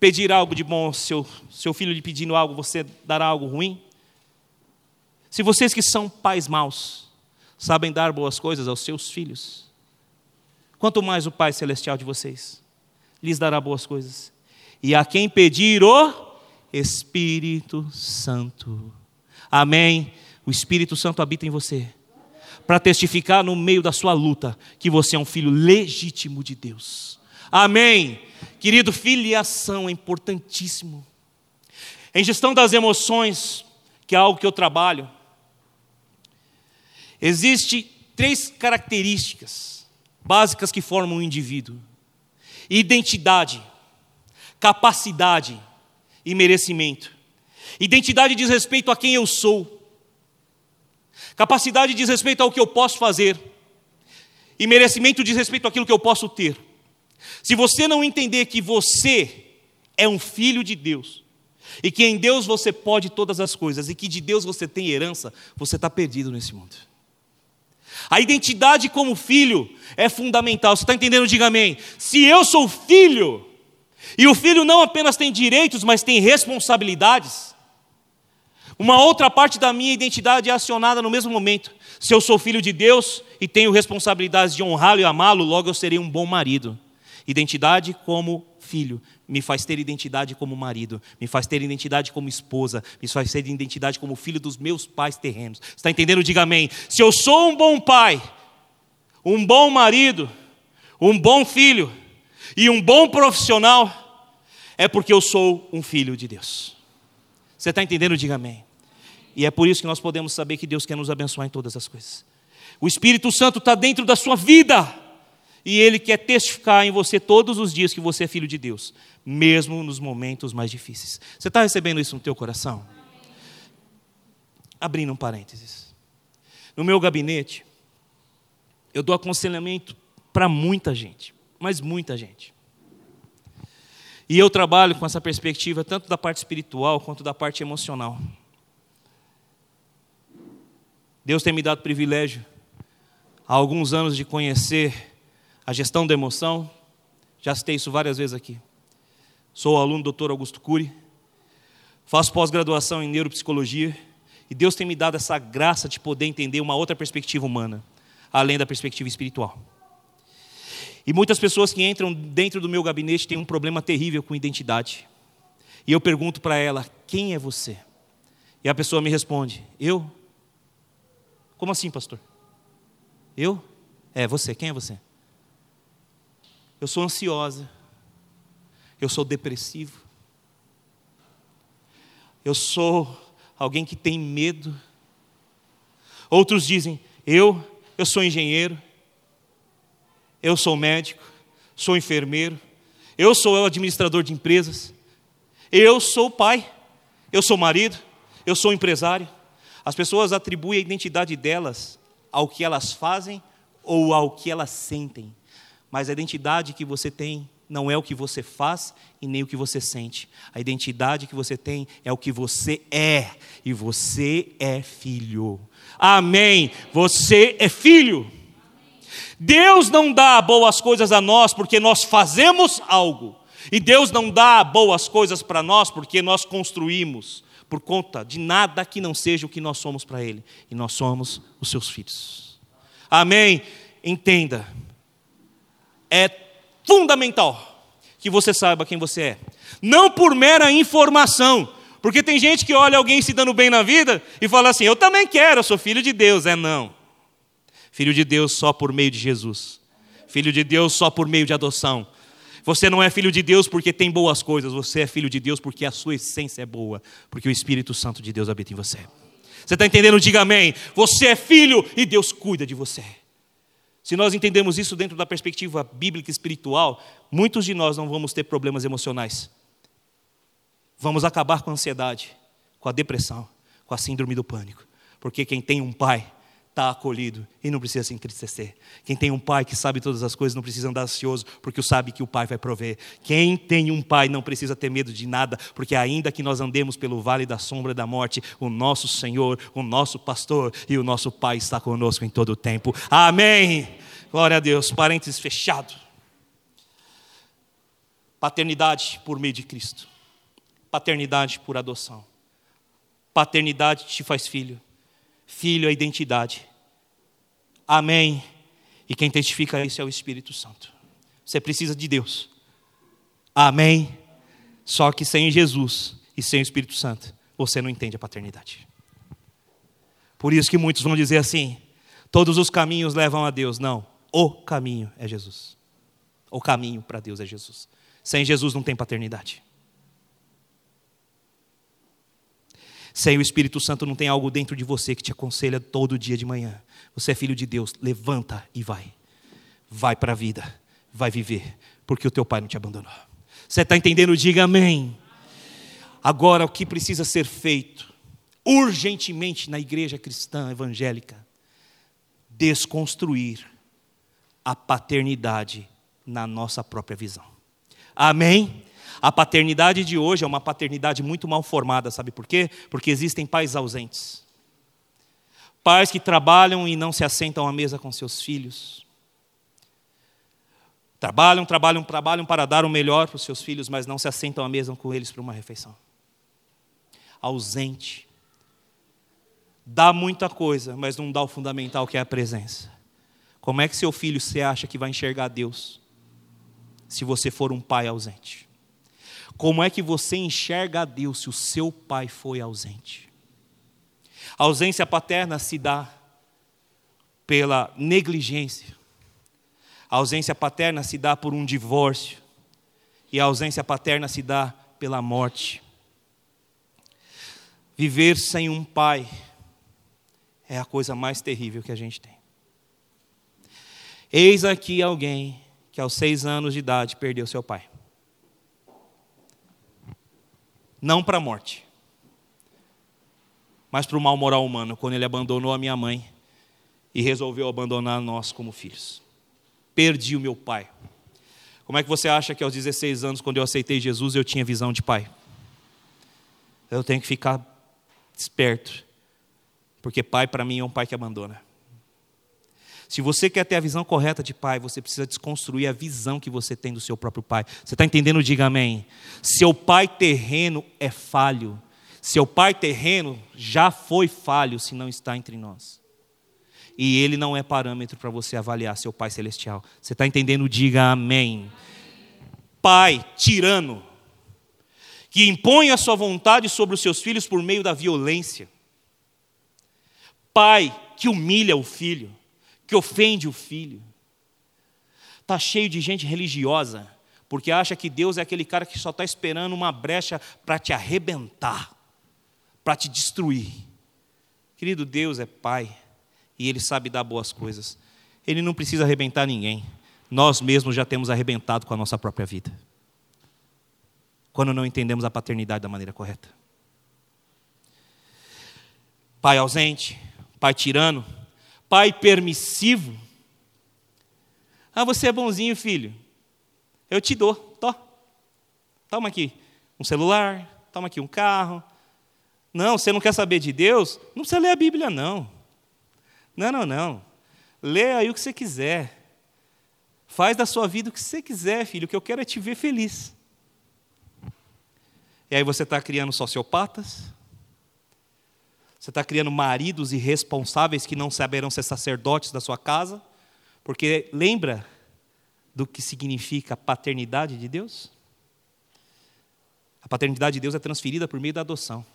pedir algo de bom seu, seu filho lhe pedindo algo, você dará algo ruim? Se vocês que são pais maus, sabem dar boas coisas aos seus filhos, quanto mais o Pai Celestial de vocês lhes dará boas coisas. E a quem pedir o Espírito Santo. Amém. O Espírito Santo habita em você para testificar no meio da sua luta que você é um filho legítimo de Deus. Amém. Querido, filiação é importantíssimo. Em gestão das emoções, que é algo que eu trabalho, existe três características básicas que formam um indivíduo: identidade, capacidade e merecimento. Identidade diz respeito a quem eu sou. Capacidade diz respeito ao que eu posso fazer. E merecimento diz respeito àquilo que eu posso ter. Se você não entender que você é um filho de Deus, e que em Deus você pode todas as coisas, e que de Deus você tem herança, você está perdido nesse mundo. A identidade como filho é fundamental. Você está entendendo? Diga amém. Se eu sou filho, e o filho não apenas tem direitos, mas tem responsabilidades. Uma outra parte da minha identidade é acionada no mesmo momento. Se eu sou filho de Deus e tenho responsabilidades de honrá-lo e amá-lo, logo eu serei um bom marido. Identidade como filho me faz ter identidade como marido, me faz ter identidade como esposa, me faz ter identidade como filho dos meus pais terrenos. Está entendendo? Diga amém. Se eu sou um bom pai, um bom marido, um bom filho e um bom profissional, é porque eu sou um filho de Deus. Você está entendendo? Diga amém. E é por isso que nós podemos saber que Deus quer nos abençoar em todas as coisas. O Espírito Santo está dentro da sua vida. E Ele quer testificar em você todos os dias que você é filho de Deus, mesmo nos momentos mais difíceis. Você está recebendo isso no teu coração? Abrindo um parênteses. No meu gabinete, eu dou aconselhamento para muita gente, mas muita gente. E eu trabalho com essa perspectiva tanto da parte espiritual quanto da parte emocional. Deus tem me dado privilégio há alguns anos de conhecer a gestão da emoção. Já citei isso várias vezes aqui. Sou aluno do Dr. Augusto Cury, faço pós-graduação em neuropsicologia e Deus tem me dado essa graça de poder entender uma outra perspectiva humana, além da perspectiva espiritual. E muitas pessoas que entram dentro do meu gabinete têm um problema terrível com identidade. E eu pergunto para ela: quem é você? E a pessoa me responde: eu. Como assim, pastor? Eu? É, você. Quem é você? Eu sou ansiosa. Eu sou depressivo. Eu sou alguém que tem medo. Outros dizem: eu, eu sou engenheiro. Eu sou médico, sou enfermeiro, eu sou administrador de empresas, eu sou pai, eu sou marido, eu sou empresário. As pessoas atribuem a identidade delas ao que elas fazem ou ao que elas sentem. Mas a identidade que você tem não é o que você faz e nem o que você sente. A identidade que você tem é o que você é. E você é filho. Amém. Você é filho. Deus não dá boas coisas a nós porque nós fazemos algo. E Deus não dá boas coisas para nós porque nós construímos por conta de nada que não seja o que nós somos para Ele. E nós somos os seus filhos. Amém? Entenda é fundamental que você saiba quem você é. Não por mera informação, porque tem gente que olha alguém se dando bem na vida e fala assim: Eu também quero, eu sou filho de Deus. É não. Filho de Deus só por meio de Jesus. Filho de Deus só por meio de adoção. Você não é filho de Deus porque tem boas coisas, você é filho de Deus porque a sua essência é boa, porque o Espírito Santo de Deus habita em você. Você está entendendo? Diga amém. Você é filho e Deus cuida de você. Se nós entendemos isso dentro da perspectiva bíblica espiritual, muitos de nós não vamos ter problemas emocionais. Vamos acabar com a ansiedade, com a depressão, com a síndrome do pânico. Porque quem tem um pai está acolhido e não precisa se entristecer. Quem tem um pai que sabe todas as coisas não precisa andar ansioso, porque sabe que o pai vai prover. Quem tem um pai não precisa ter medo de nada, porque ainda que nós andemos pelo vale da sombra da morte, o nosso Senhor, o nosso pastor e o nosso pai está conosco em todo o tempo. Amém. Glória a Deus. Parênteses fechado. Paternidade por meio de Cristo. Paternidade por adoção. Paternidade te faz filho Filho é identidade. Amém. E quem testifica isso é o Espírito Santo. Você precisa de Deus. Amém. Só que sem Jesus e sem o Espírito Santo, você não entende a paternidade. Por isso que muitos vão dizer assim: todos os caminhos levam a Deus. Não, o caminho é Jesus. O caminho para Deus é Jesus. Sem Jesus não tem paternidade. Sem o Espírito Santo não tem algo dentro de você que te aconselha todo dia de manhã. Você é filho de Deus, levanta e vai. Vai para a vida, vai viver, porque o teu pai não te abandonou. Você está entendendo? Diga amém. Agora, o que precisa ser feito urgentemente na igreja cristã evangélica? Desconstruir a paternidade na nossa própria visão. Amém? A paternidade de hoje é uma paternidade muito mal formada, sabe por quê? Porque existem pais ausentes. Pais que trabalham e não se assentam à mesa com seus filhos. Trabalham, trabalham, trabalham para dar o melhor para os seus filhos, mas não se assentam à mesa com eles para uma refeição. Ausente. dá muita coisa, mas não dá o fundamental que é a presença. Como é que seu filho você acha que vai enxergar Deus se você for um pai ausente? Como é que você enxerga a Deus se o seu pai foi ausente? A ausência paterna se dá pela negligência. A ausência paterna se dá por um divórcio. E a ausência paterna se dá pela morte. Viver sem um pai é a coisa mais terrível que a gente tem. Eis aqui alguém que aos seis anos de idade perdeu seu pai. Não para a morte, mas para o mal moral humano, quando ele abandonou a minha mãe e resolveu abandonar nós como filhos. Perdi o meu pai. Como é que você acha que aos 16 anos, quando eu aceitei Jesus, eu tinha visão de pai? Eu tenho que ficar esperto, porque pai para mim é um pai que abandona. Se você quer ter a visão correta de pai, você precisa desconstruir a visão que você tem do seu próprio pai. Você está entendendo? Diga amém. Seu pai terreno é falho. Seu pai terreno já foi falho se não está entre nós. E ele não é parâmetro para você avaliar seu pai celestial. Você está entendendo? Diga amém. Pai tirano, que impõe a sua vontade sobre os seus filhos por meio da violência. Pai que humilha o filho que ofende o filho. Está cheio de gente religiosa, porque acha que Deus é aquele cara que só está esperando uma brecha para te arrebentar, para te destruir. Querido, Deus é Pai e Ele sabe dar boas coisas. Ele não precisa arrebentar ninguém. Nós mesmos já temos arrebentado com a nossa própria vida. Quando não entendemos a paternidade da maneira correta. Pai ausente, pai tirano, pai permissivo. Ah, você é bonzinho, filho. Eu te dou, tó. Toma aqui um celular, toma aqui um carro. Não, você não quer saber de Deus? Não precisa ler a Bíblia, não. Não, não, não. Lê aí o que você quiser. Faz da sua vida o que você quiser, filho. O que eu quero é te ver feliz. E aí você está criando sociopatas, você está criando maridos irresponsáveis que não saberão ser sacerdotes da sua casa, porque lembra do que significa a paternidade de Deus? A paternidade de Deus é transferida por meio da adoção.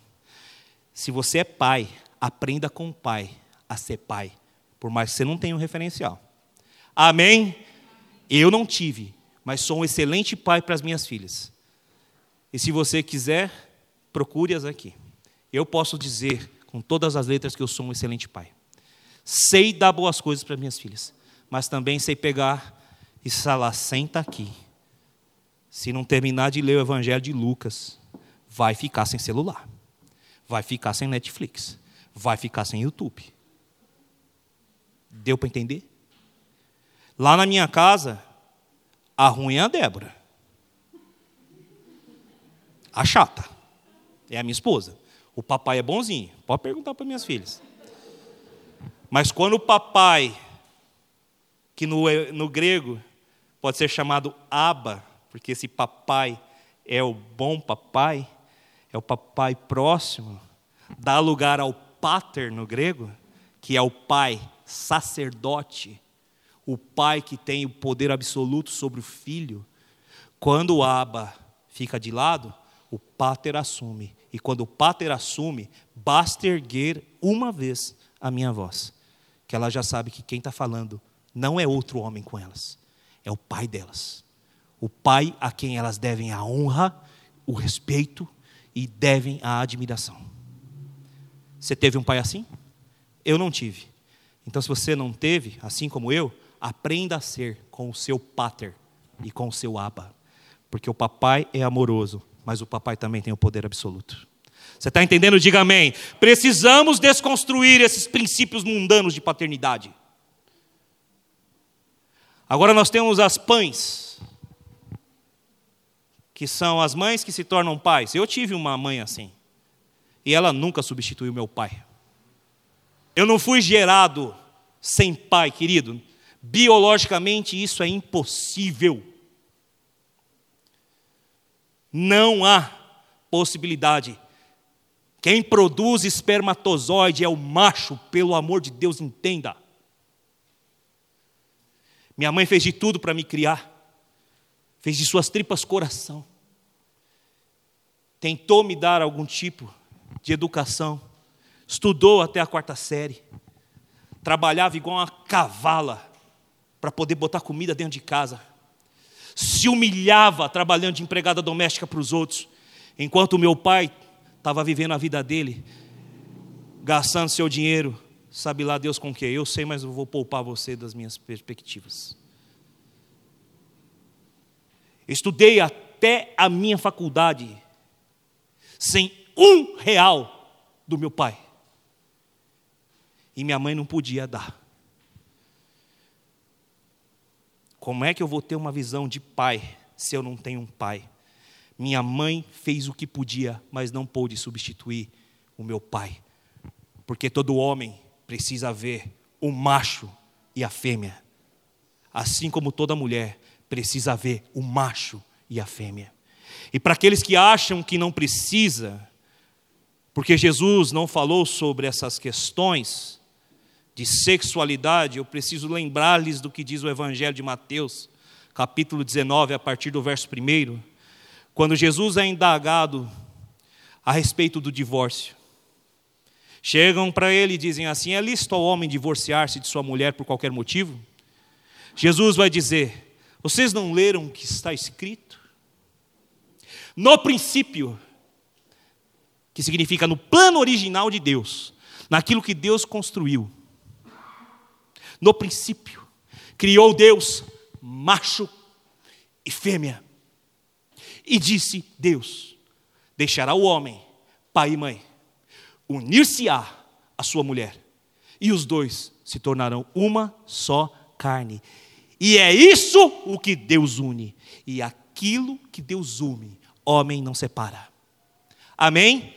Se você é pai, aprenda com o pai a ser pai, por mais que você não tenha um referencial. Amém? Eu não tive, mas sou um excelente pai para as minhas filhas. E se você quiser, procure-as aqui. Eu posso dizer com todas as letras que eu sou um excelente pai. Sei dar boas coisas para minhas filhas, mas também sei pegar e falar, senta aqui. Se não terminar de ler o Evangelho de Lucas, vai ficar sem celular, vai ficar sem Netflix, vai ficar sem YouTube. Deu para entender? Lá na minha casa, a ruim é a Débora. A chata é a minha esposa. O papai é bonzinho. Pode perguntar para minhas filhas. Mas quando o papai, que no, no grego pode ser chamado Aba, porque esse papai é o bom papai, é o papai próximo, dá lugar ao pater no grego, que é o pai sacerdote, o pai que tem o poder absoluto sobre o filho. Quando o Aba fica de lado, o pater assume e quando o pater assume, basta erguer uma vez a minha voz, que ela já sabe que quem está falando não é outro homem com elas, é o pai delas. O pai a quem elas devem a honra, o respeito e devem a admiração. Você teve um pai assim? Eu não tive. Então, se você não teve, assim como eu, aprenda a ser com o seu pater e com o seu aba. Porque o papai é amoroso, mas o papai também tem o poder absoluto. Você está entendendo? Diga amém. Precisamos desconstruir esses princípios mundanos de paternidade. Agora nós temos as pães, que são as mães que se tornam pais. Eu tive uma mãe assim, e ela nunca substituiu meu pai. Eu não fui gerado sem pai, querido. Biologicamente isso é impossível. Não há possibilidade. Quem produz espermatozoide é o macho, pelo amor de Deus, entenda. Minha mãe fez de tudo para me criar, fez de suas tripas coração, tentou me dar algum tipo de educação, estudou até a quarta série, trabalhava igual uma cavala para poder botar comida dentro de casa, se humilhava trabalhando de empregada doméstica para os outros, enquanto o meu pai estava vivendo a vida dele, gastando seu dinheiro, sabe lá Deus com o que? Eu sei, mas eu vou poupar você das minhas perspectivas. Estudei até a minha faculdade sem um real do meu pai. E minha mãe não podia dar. Como é que eu vou ter uma visão de pai se eu não tenho um pai? Minha mãe fez o que podia, mas não pôde substituir o meu pai. Porque todo homem precisa ver o macho e a fêmea. Assim como toda mulher precisa ver o macho e a fêmea. E para aqueles que acham que não precisa, porque Jesus não falou sobre essas questões de sexualidade, eu preciso lembrar-lhes do que diz o Evangelho de Mateus, capítulo 19, a partir do verso 1 quando Jesus é indagado a respeito do divórcio. Chegam para ele e dizem assim: é lícito ao homem divorciar-se de sua mulher por qualquer motivo? Jesus vai dizer: vocês não leram o que está escrito? No princípio, que significa no plano original de Deus, naquilo que Deus construiu. No princípio, criou Deus macho e fêmea. E disse Deus: Deixará o homem, pai e mãe, unir-se-á a sua mulher, e os dois se tornarão uma só carne. E é isso o que Deus une, e aquilo que Deus une, homem não separa. Amém?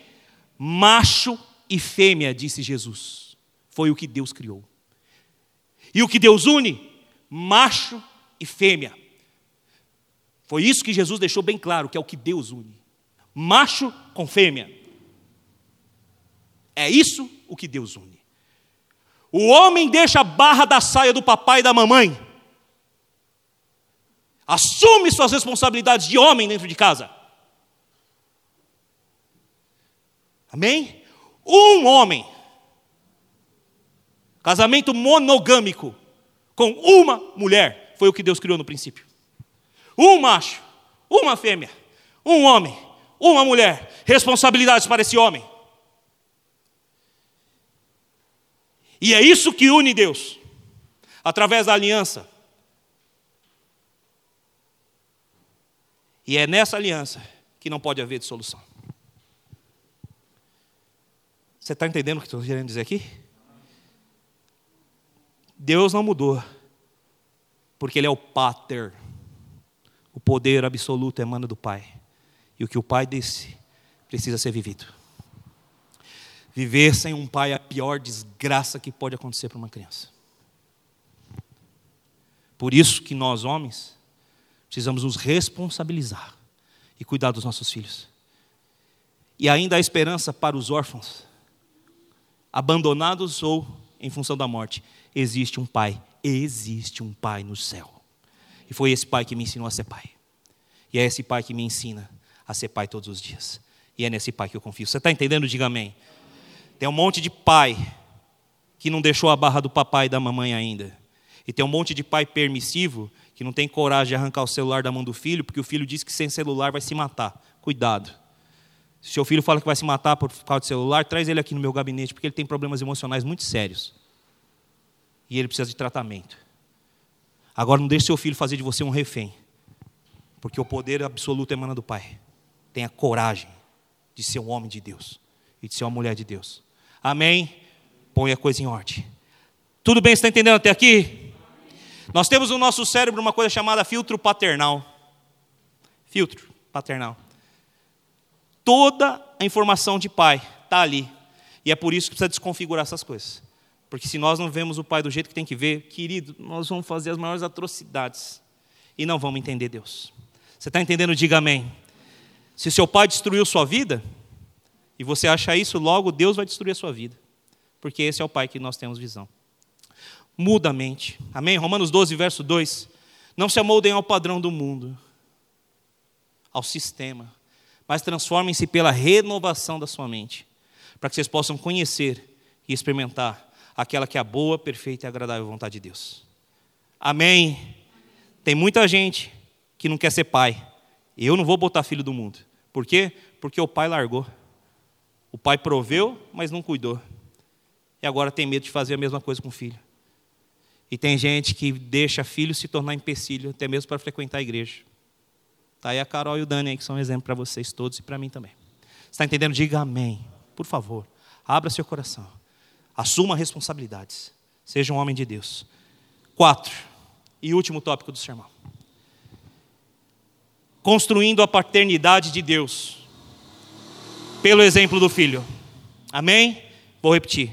Macho e fêmea, disse Jesus, foi o que Deus criou. E o que Deus une, macho e fêmea. Foi isso que Jesus deixou bem claro, que é o que Deus une. Macho com fêmea. É isso o que Deus une. O homem deixa a barra da saia do papai e da mamãe. Assume suas responsabilidades de homem dentro de casa. Amém? Um homem. Casamento monogâmico com uma mulher foi o que Deus criou no princípio um macho, uma fêmea, um homem, uma mulher, responsabilidades para esse homem. E é isso que une Deus, através da aliança. E é nessa aliança que não pode haver dissolução. Você está entendendo o que estou querendo dizer aqui? Deus não mudou, porque Ele é o Pater. O poder absoluto emana do Pai. E o que o Pai disse precisa ser vivido. Viver sem um pai é a pior desgraça que pode acontecer para uma criança. Por isso que nós, homens, precisamos nos responsabilizar e cuidar dos nossos filhos. E ainda há esperança para os órfãos, abandonados ou em função da morte. Existe um pai, existe um pai no céu. E foi esse pai que me ensinou a ser pai. E é esse pai que me ensina a ser pai todos os dias. E é nesse pai que eu confio. Você está entendendo? Diga amém. Tem um monte de pai que não deixou a barra do papai e da mamãe ainda. E tem um monte de pai permissivo que não tem coragem de arrancar o celular da mão do filho, porque o filho diz que sem celular vai se matar. Cuidado. Se seu filho fala que vai se matar por causa do celular, traz ele aqui no meu gabinete, porque ele tem problemas emocionais muito sérios. E ele precisa de tratamento. Agora não deixe seu filho fazer de você um refém. Porque o poder absoluto emana do Pai. Tenha coragem de ser um homem de Deus e de ser uma mulher de Deus. Amém? Põe a coisa em ordem. Tudo bem, você está entendendo até aqui? Nós temos no nosso cérebro uma coisa chamada filtro paternal. Filtro paternal. Toda a informação de pai está ali. E é por isso que precisa desconfigurar essas coisas. Porque se nós não vemos o Pai do jeito que tem que ver, querido, nós vamos fazer as maiores atrocidades e não vamos entender Deus. Você está entendendo? Diga amém. Se seu pai destruiu sua vida, e você acha isso, logo Deus vai destruir a sua vida. Porque esse é o Pai que nós temos visão. Muda a mente. Amém? Romanos 12, verso 2. Não se amoldem ao padrão do mundo, ao sistema, mas transformem-se pela renovação da sua mente, para que vocês possam conhecer e experimentar aquela que é a boa, perfeita e agradável vontade de Deus. Amém? Tem muita gente que não quer ser pai. Eu não vou botar filho do mundo. Por quê? Porque o pai largou. O pai proveu, mas não cuidou. E agora tem medo de fazer a mesma coisa com o filho. E tem gente que deixa filho se tornar empecilho, até mesmo para frequentar a igreja. Está aí a Carol e o Dani aí, que são um exemplo para vocês todos e para mim também. Está entendendo? Diga amém. Por favor, abra seu coração. Assuma responsabilidades. Seja um homem de Deus. Quatro. E último tópico do sermão. Construindo a paternidade de Deus. Pelo exemplo do filho. Amém? Vou repetir.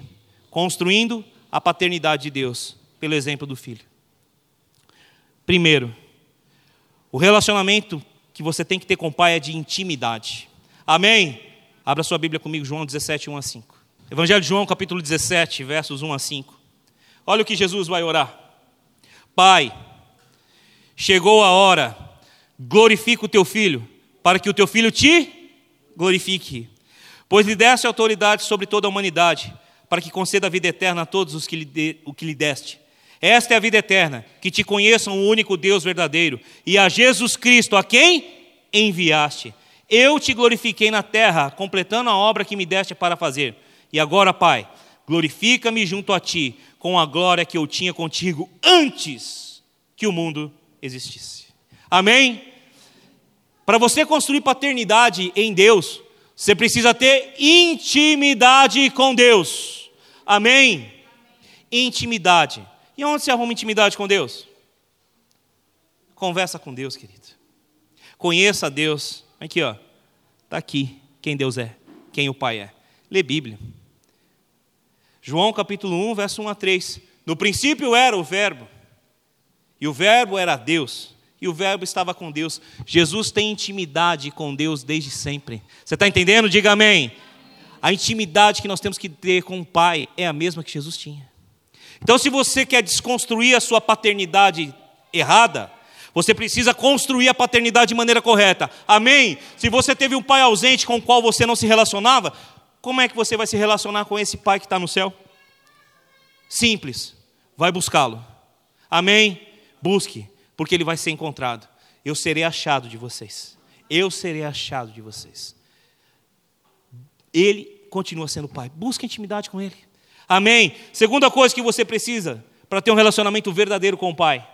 Construindo a paternidade de Deus pelo exemplo do filho. Primeiro, o relacionamento que você tem que ter com o pai é de intimidade. Amém? Abra sua Bíblia comigo, João 17, 1 a 5. Evangelho de João, capítulo 17, versos 1 a 5. Olha o que Jesus vai orar. Pai, chegou a hora, glorifica o teu filho, para que o teu filho te glorifique. Pois lhe deste autoridade sobre toda a humanidade, para que conceda a vida eterna a todos os que lhe, de, o que lhe deste. Esta é a vida eterna, que te conheçam o único Deus verdadeiro e a Jesus Cristo, a quem enviaste. Eu te glorifiquei na terra, completando a obra que me deste para fazer. E agora, Pai, glorifica-me junto a ti, com a glória que eu tinha contigo antes que o mundo existisse. Amém? Para você construir paternidade em Deus, você precisa ter intimidade com Deus. Amém? Intimidade. E onde se arruma intimidade com Deus? Conversa com Deus, querido. Conheça Deus. Aqui, ó. Está aqui quem Deus é, quem o Pai é. Lê Bíblia. João capítulo 1, verso 1 a 3. No princípio era o Verbo, e o Verbo era Deus, e o Verbo estava com Deus. Jesus tem intimidade com Deus desde sempre. Você está entendendo? Diga amém. A intimidade que nós temos que ter com o Pai é a mesma que Jesus tinha. Então, se você quer desconstruir a sua paternidade errada, você precisa construir a paternidade de maneira correta. Amém? Se você teve um pai ausente com o qual você não se relacionava, como é que você vai se relacionar com esse pai que está no céu? Simples. Vai buscá-lo. Amém? Busque, porque ele vai ser encontrado. Eu serei achado de vocês. Eu serei achado de vocês. Ele continua sendo pai. Busque intimidade com ele. Amém? Segunda coisa que você precisa para ter um relacionamento verdadeiro com o Pai: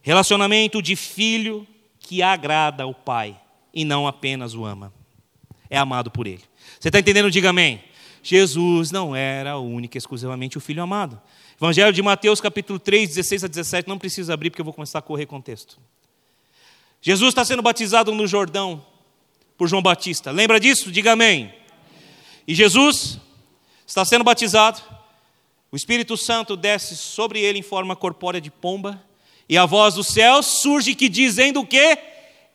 relacionamento de filho que agrada ao Pai e não apenas o ama. É amado por Ele. Você está entendendo? Diga amém. Jesus não era único, exclusivamente o Filho amado. Evangelho de Mateus, capítulo 3, 16 a 17, não precisa abrir porque eu vou começar a correr com o texto. Jesus está sendo batizado no Jordão por João Batista. Lembra disso? Diga amém. E Jesus está sendo batizado, o Espírito Santo desce sobre ele em forma corpórea de pomba, e a voz do céu surge que dizendo o quê?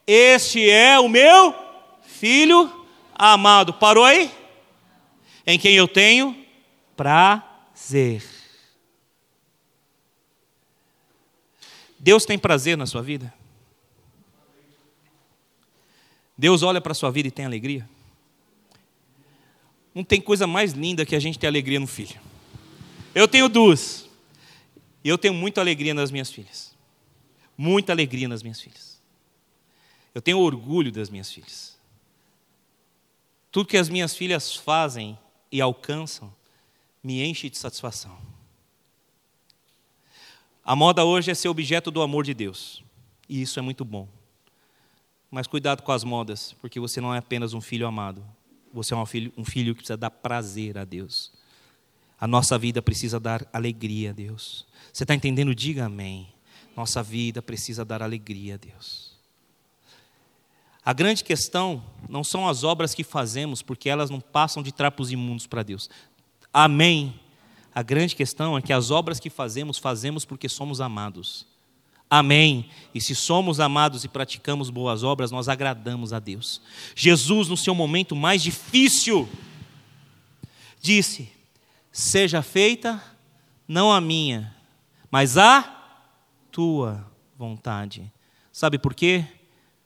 Este é o meu filho amado. Parou aí? Em quem eu tenho prazer. Deus tem prazer na sua vida? Deus olha para a sua vida e tem alegria? Não tem coisa mais linda que a gente ter alegria no filho. Eu tenho duas. E eu tenho muita alegria nas minhas filhas. Muita alegria nas minhas filhas. Eu tenho orgulho das minhas filhas. Tudo que as minhas filhas fazem e alcançam me enche de satisfação. A moda hoje é ser objeto do amor de Deus. E isso é muito bom. Mas cuidado com as modas, porque você não é apenas um filho amado, você é um filho, um filho que precisa dar prazer a Deus. A nossa vida precisa dar alegria a Deus. Você está entendendo? Diga amém. Nossa vida precisa dar alegria a Deus. A grande questão não são as obras que fazemos, porque elas não passam de trapos imundos para Deus. Amém. A grande questão é que as obras que fazemos, fazemos porque somos amados. Amém. E se somos amados e praticamos boas obras, nós agradamos a Deus. Jesus, no seu momento mais difícil, disse: Seja feita não a minha, mas a tua vontade. Sabe por quê?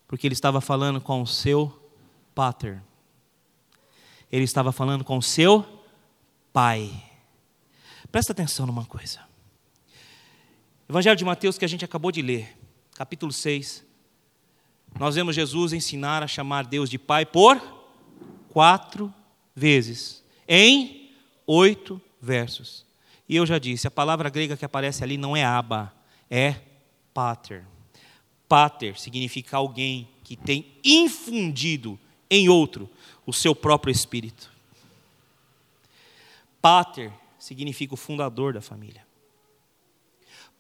Porque ele estava falando com o seu pater. Ele estava falando com o seu pai. Presta atenção numa coisa. Evangelho de Mateus que a gente acabou de ler, capítulo 6. Nós vemos Jesus ensinar a chamar Deus de Pai por quatro vezes, em oito versos. E eu já disse, a palavra grega que aparece ali não é aba, é pater. Pater significa alguém que tem infundido em outro o seu próprio espírito. Pater significa o fundador da família.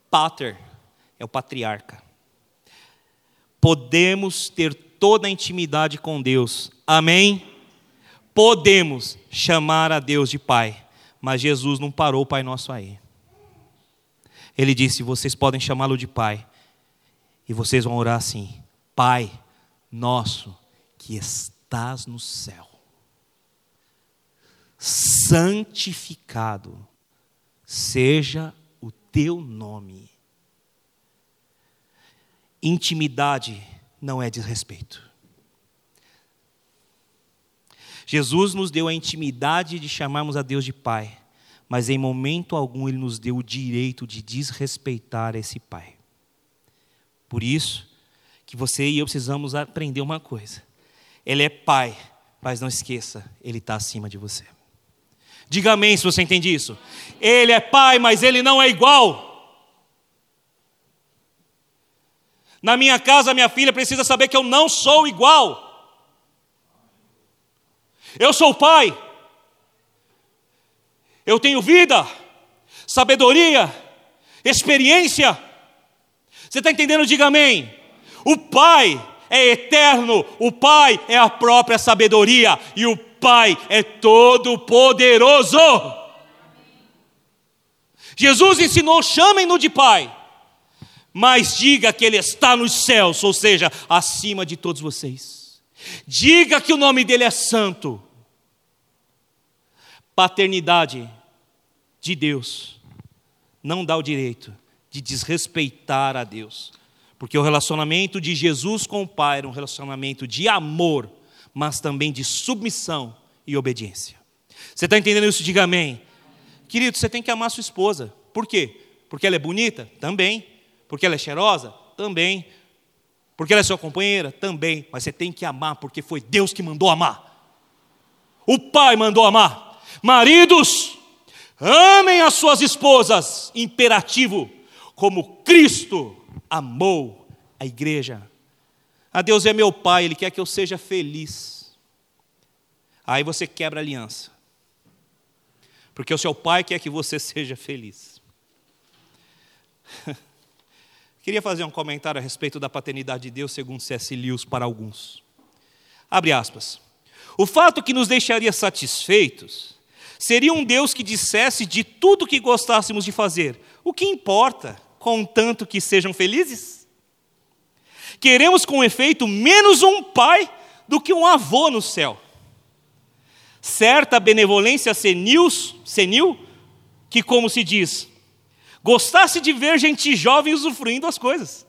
Pater é o patriarca. Podemos ter toda a intimidade com Deus. Amém? Podemos chamar a Deus de Pai. Mas Jesus não parou o Pai Nosso aí. Ele disse: Vocês podem chamá-lo de Pai. E vocês vão orar assim: Pai nosso que estás no céu, santificado seja o teu nome. Intimidade não é desrespeito. Jesus nos deu a intimidade de chamarmos a Deus de Pai, mas em momento algum Ele nos deu o direito de desrespeitar esse Pai. Por isso que você e eu precisamos aprender uma coisa: Ele é Pai, mas não esqueça, Ele está acima de você. Diga amém se você entende isso. Ele é Pai, mas Ele não é igual. Na minha casa, minha filha precisa saber que eu não sou igual. Eu sou pai. Eu tenho vida, sabedoria, experiência. Você está entendendo? Diga amém. O Pai é eterno, o Pai é a própria sabedoria e o Pai é todo-poderoso. Jesus ensinou: chamem-no de Pai, mas diga que Ele está nos céus, ou seja, acima de todos vocês. Diga que o nome dele é santo. Paternidade de Deus não dá o direito de desrespeitar a Deus, porque o relacionamento de Jesus com o Pai era um relacionamento de amor, mas também de submissão e obediência. Você está entendendo isso? Diga amém. Querido, você tem que amar sua esposa. Por quê? Porque ela é bonita? Também. Porque ela é cheirosa? Também. Porque ela é sua companheira? Também. Mas você tem que amar, porque foi Deus que mandou amar. O Pai mandou amar. Maridos, amem as suas esposas. Imperativo, como Cristo amou a igreja. A Deus é meu Pai, Ele quer que eu seja feliz. Aí você quebra a aliança. Porque o seu pai quer que você seja feliz. Queria fazer um comentário a respeito da paternidade de Deus, segundo C.S. Lewis, para alguns. Abre aspas. O fato que nos deixaria satisfeitos seria um Deus que dissesse de tudo que gostássemos de fazer: o que importa, contanto que sejam felizes? Queremos, com efeito, menos um pai do que um avô no céu. Certa benevolência senil, senil que, como se diz, gostasse de ver gente jovem usufruindo as coisas.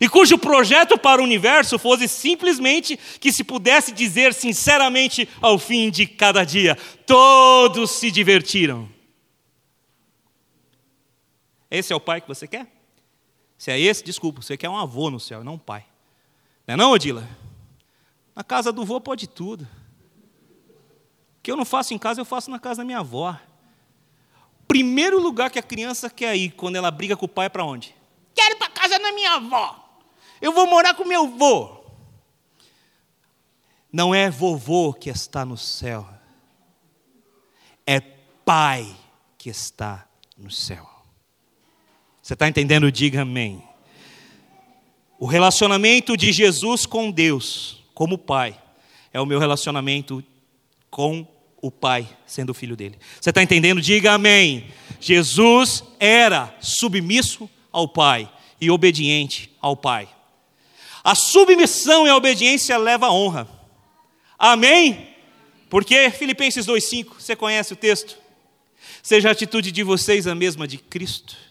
E cujo projeto para o universo fosse simplesmente que se pudesse dizer sinceramente ao fim de cada dia: todos se divertiram. Esse é o pai que você quer? Se é esse, desculpa, você quer um avô no céu, não um pai. Não é não, Odila? Na casa do avô pode tudo. O que eu não faço em casa, eu faço na casa da minha avó primeiro lugar que a criança quer ir quando ela briga com o pai é para onde? Quero ir para casa da minha avó. Eu vou morar com meu avô. Não é vovô que está no céu. É pai que está no céu. Você está entendendo? Diga amém. O relacionamento de Jesus com Deus, como pai, é o meu relacionamento com o Pai sendo filho dele. Você está entendendo? Diga amém. Jesus era submisso ao Pai e obediente ao Pai. A submissão e a obediência leva a honra. Amém? Porque Filipenses 2,5, você conhece o texto? Seja a atitude de vocês a mesma de Cristo,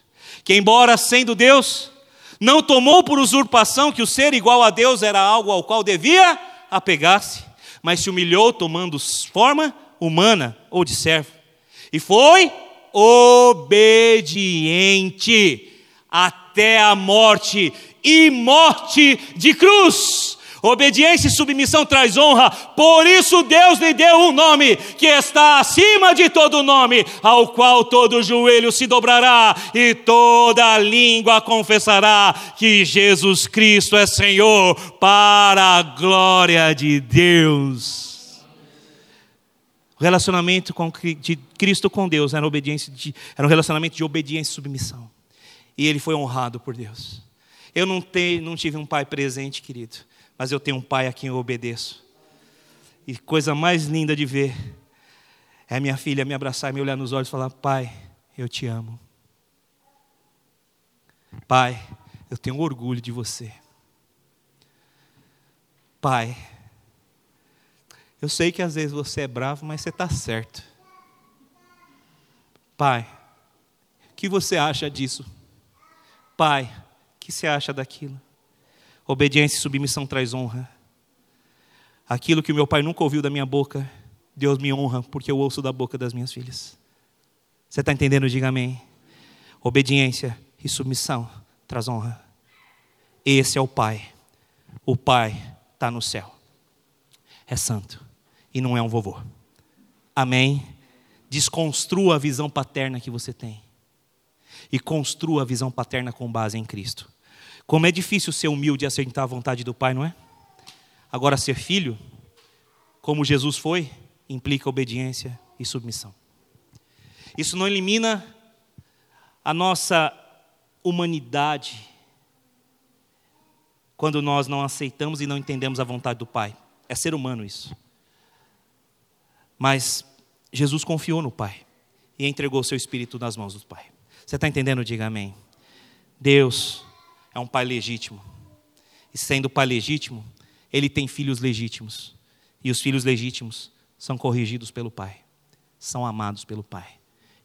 que, embora sendo Deus, não tomou por usurpação que o ser igual a Deus era algo ao qual devia apegar-se, mas se humilhou tomando forma humana ou de servo, e foi obediente até a morte e morte de cruz. Obediência e submissão traz honra, por isso Deus lhe deu um nome que está acima de todo nome, ao qual todo joelho se dobrará e toda língua confessará que Jesus Cristo é Senhor, para a glória de Deus. O relacionamento com, de Cristo com Deus era, obediência de, era um relacionamento de obediência e submissão. E ele foi honrado por Deus. Eu não, te, não tive um pai presente, querido mas eu tenho um pai a quem eu obedeço. E coisa mais linda de ver é minha filha me abraçar e me olhar nos olhos e falar: Pai, eu te amo. Pai, eu tenho orgulho de você. Pai, eu sei que às vezes você é bravo, mas você está certo. Pai, o que você acha disso? Pai, o que você acha daquilo? Obediência e submissão traz honra. Aquilo que o meu pai nunca ouviu da minha boca, Deus me honra porque eu ouço da boca das minhas filhas. Você está entendendo? Diga amém. Obediência e submissão traz honra. Esse é o Pai. O Pai está no céu. É santo e não é um vovô. Amém? Desconstrua a visão paterna que você tem. E construa a visão paterna com base em Cristo. Como é difícil ser humilde e aceitar a vontade do Pai, não é? Agora, ser filho, como Jesus foi, implica obediência e submissão. Isso não elimina a nossa humanidade quando nós não aceitamos e não entendemos a vontade do Pai. É ser humano isso. Mas Jesus confiou no Pai e entregou seu espírito nas mãos do Pai. Você está entendendo? Diga amém. Deus é um pai legítimo. E sendo pai legítimo, ele tem filhos legítimos. E os filhos legítimos são corrigidos pelo pai, são amados pelo pai.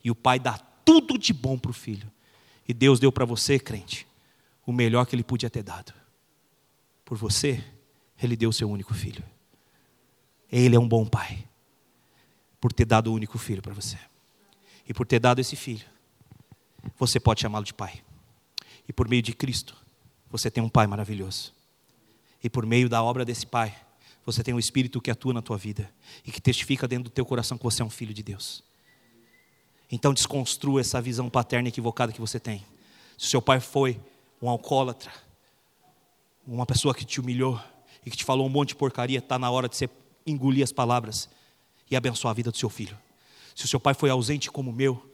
E o pai dá tudo de bom para o filho. E Deus deu para você, crente, o melhor que ele podia ter dado. Por você, ele deu o seu único filho. Ele é um bom pai, por ter dado o único filho para você. E por ter dado esse filho, você pode chamá-lo de pai. E por meio de Cristo, você tem um Pai maravilhoso. E por meio da obra desse Pai, você tem um Espírito que atua na tua vida e que testifica dentro do teu coração que você é um filho de Deus. Então desconstrua essa visão paterna equivocada que você tem. Se seu pai foi um alcoólatra, uma pessoa que te humilhou e que te falou um monte de porcaria, está na hora de você engolir as palavras e abençoar a vida do seu filho. Se o seu pai foi ausente como o meu,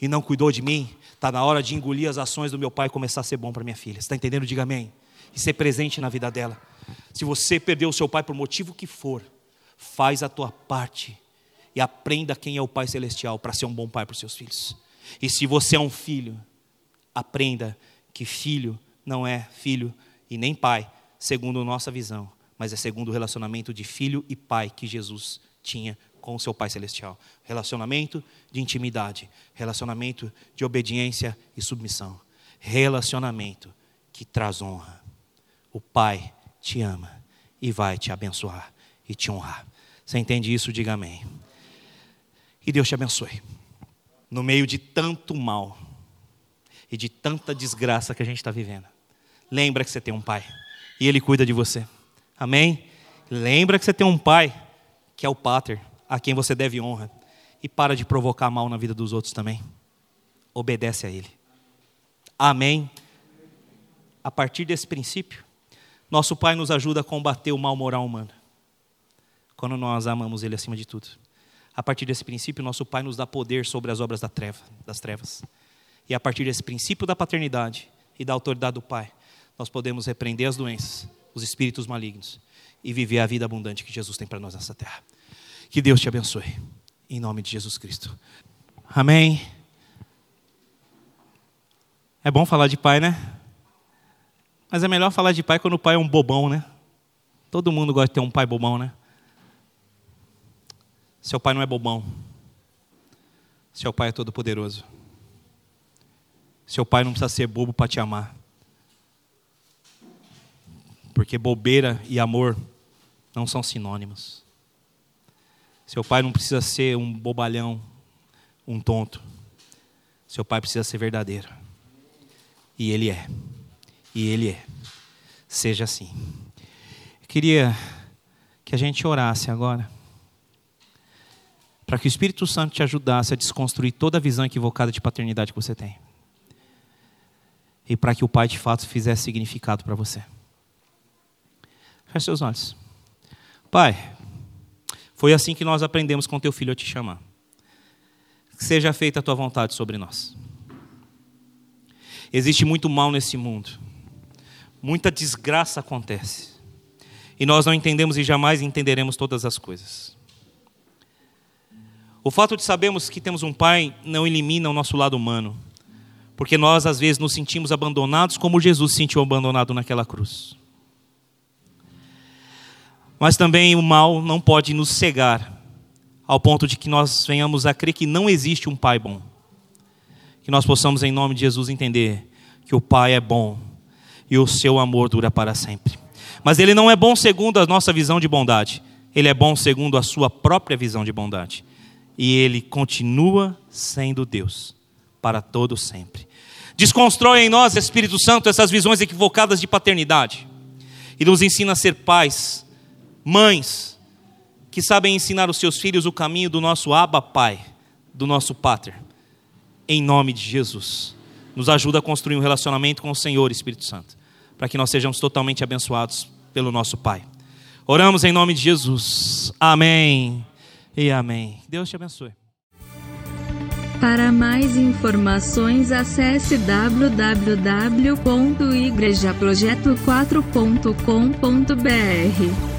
e não cuidou de mim, está na hora de engolir as ações do meu pai e começar a ser bom para minha filha. Está entendendo? Diga amém. E ser presente na vida dela. Se você perdeu o seu pai por motivo que for, faz a tua parte e aprenda quem é o Pai Celestial para ser um bom pai para os seus filhos. E se você é um filho, aprenda que filho não é filho e nem pai, segundo nossa visão, mas é segundo o relacionamento de filho e pai que Jesus tinha com o seu Pai Celestial. Relacionamento de intimidade, relacionamento de obediência e submissão. Relacionamento que traz honra. O Pai te ama e vai te abençoar e te honrar. Você entende isso? Diga amém. E Deus te abençoe. No meio de tanto mal e de tanta desgraça que a gente está vivendo. Lembra que você tem um pai e ele cuida de você. Amém? Lembra que você tem um pai que é o Pater, a quem você deve honra. E para de provocar mal na vida dos outros também. Obedece a Ele. Amém. A partir desse princípio, nosso Pai nos ajuda a combater o mal moral humano. Quando nós amamos Ele acima de tudo. A partir desse princípio, nosso Pai nos dá poder sobre as obras da treva, das trevas. E a partir desse princípio da paternidade e da autoridade do Pai, nós podemos repreender as doenças, os espíritos malignos e viver a vida abundante que Jesus tem para nós nessa terra. Que Deus te abençoe. Em nome de Jesus Cristo. Amém. É bom falar de pai, né? Mas é melhor falar de pai quando o pai é um bobão, né? Todo mundo gosta de ter um pai bobão, né? Seu pai não é bobão. Seu pai é todo poderoso. Seu pai não precisa ser bobo para te amar. Porque bobeira e amor não são sinônimos. Seu pai não precisa ser um bobalhão, um tonto. Seu pai precisa ser verdadeiro. E ele é. E ele é. Seja assim. Eu queria que a gente orasse agora. Para que o Espírito Santo te ajudasse a desconstruir toda a visão equivocada de paternidade que você tem. E para que o Pai de fato fizesse significado para você. Feche seus olhos. Pai, foi assim que nós aprendemos com teu filho a te chamar. Que seja feita a tua vontade sobre nós. Existe muito mal nesse mundo. Muita desgraça acontece. E nós não entendemos e jamais entenderemos todas as coisas. O fato de sabermos que temos um pai não elimina o nosso lado humano. Porque nós, às vezes, nos sentimos abandonados como Jesus se sentiu abandonado naquela cruz. Mas também o mal não pode nos cegar ao ponto de que nós venhamos a crer que não existe um pai bom. Que nós possamos, em nome de Jesus, entender que o pai é bom e o seu amor dura para sempre. Mas ele não é bom segundo a nossa visão de bondade, ele é bom segundo a sua própria visão de bondade. E ele continua sendo Deus para todo sempre. Desconstrói em nós, Espírito Santo, essas visões equivocadas de paternidade e nos ensina a ser pais, mães, que sabem ensinar os seus filhos o caminho do nosso Abba Pai, do nosso Pater. Em nome de Jesus. Nos ajuda a construir um relacionamento com o Senhor, Espírito Santo, para que nós sejamos totalmente abençoados pelo nosso Pai. Oramos em nome de Jesus. Amém e amém. Deus te abençoe. Para mais informações, acesse www.igrejaprojeto4.com.br.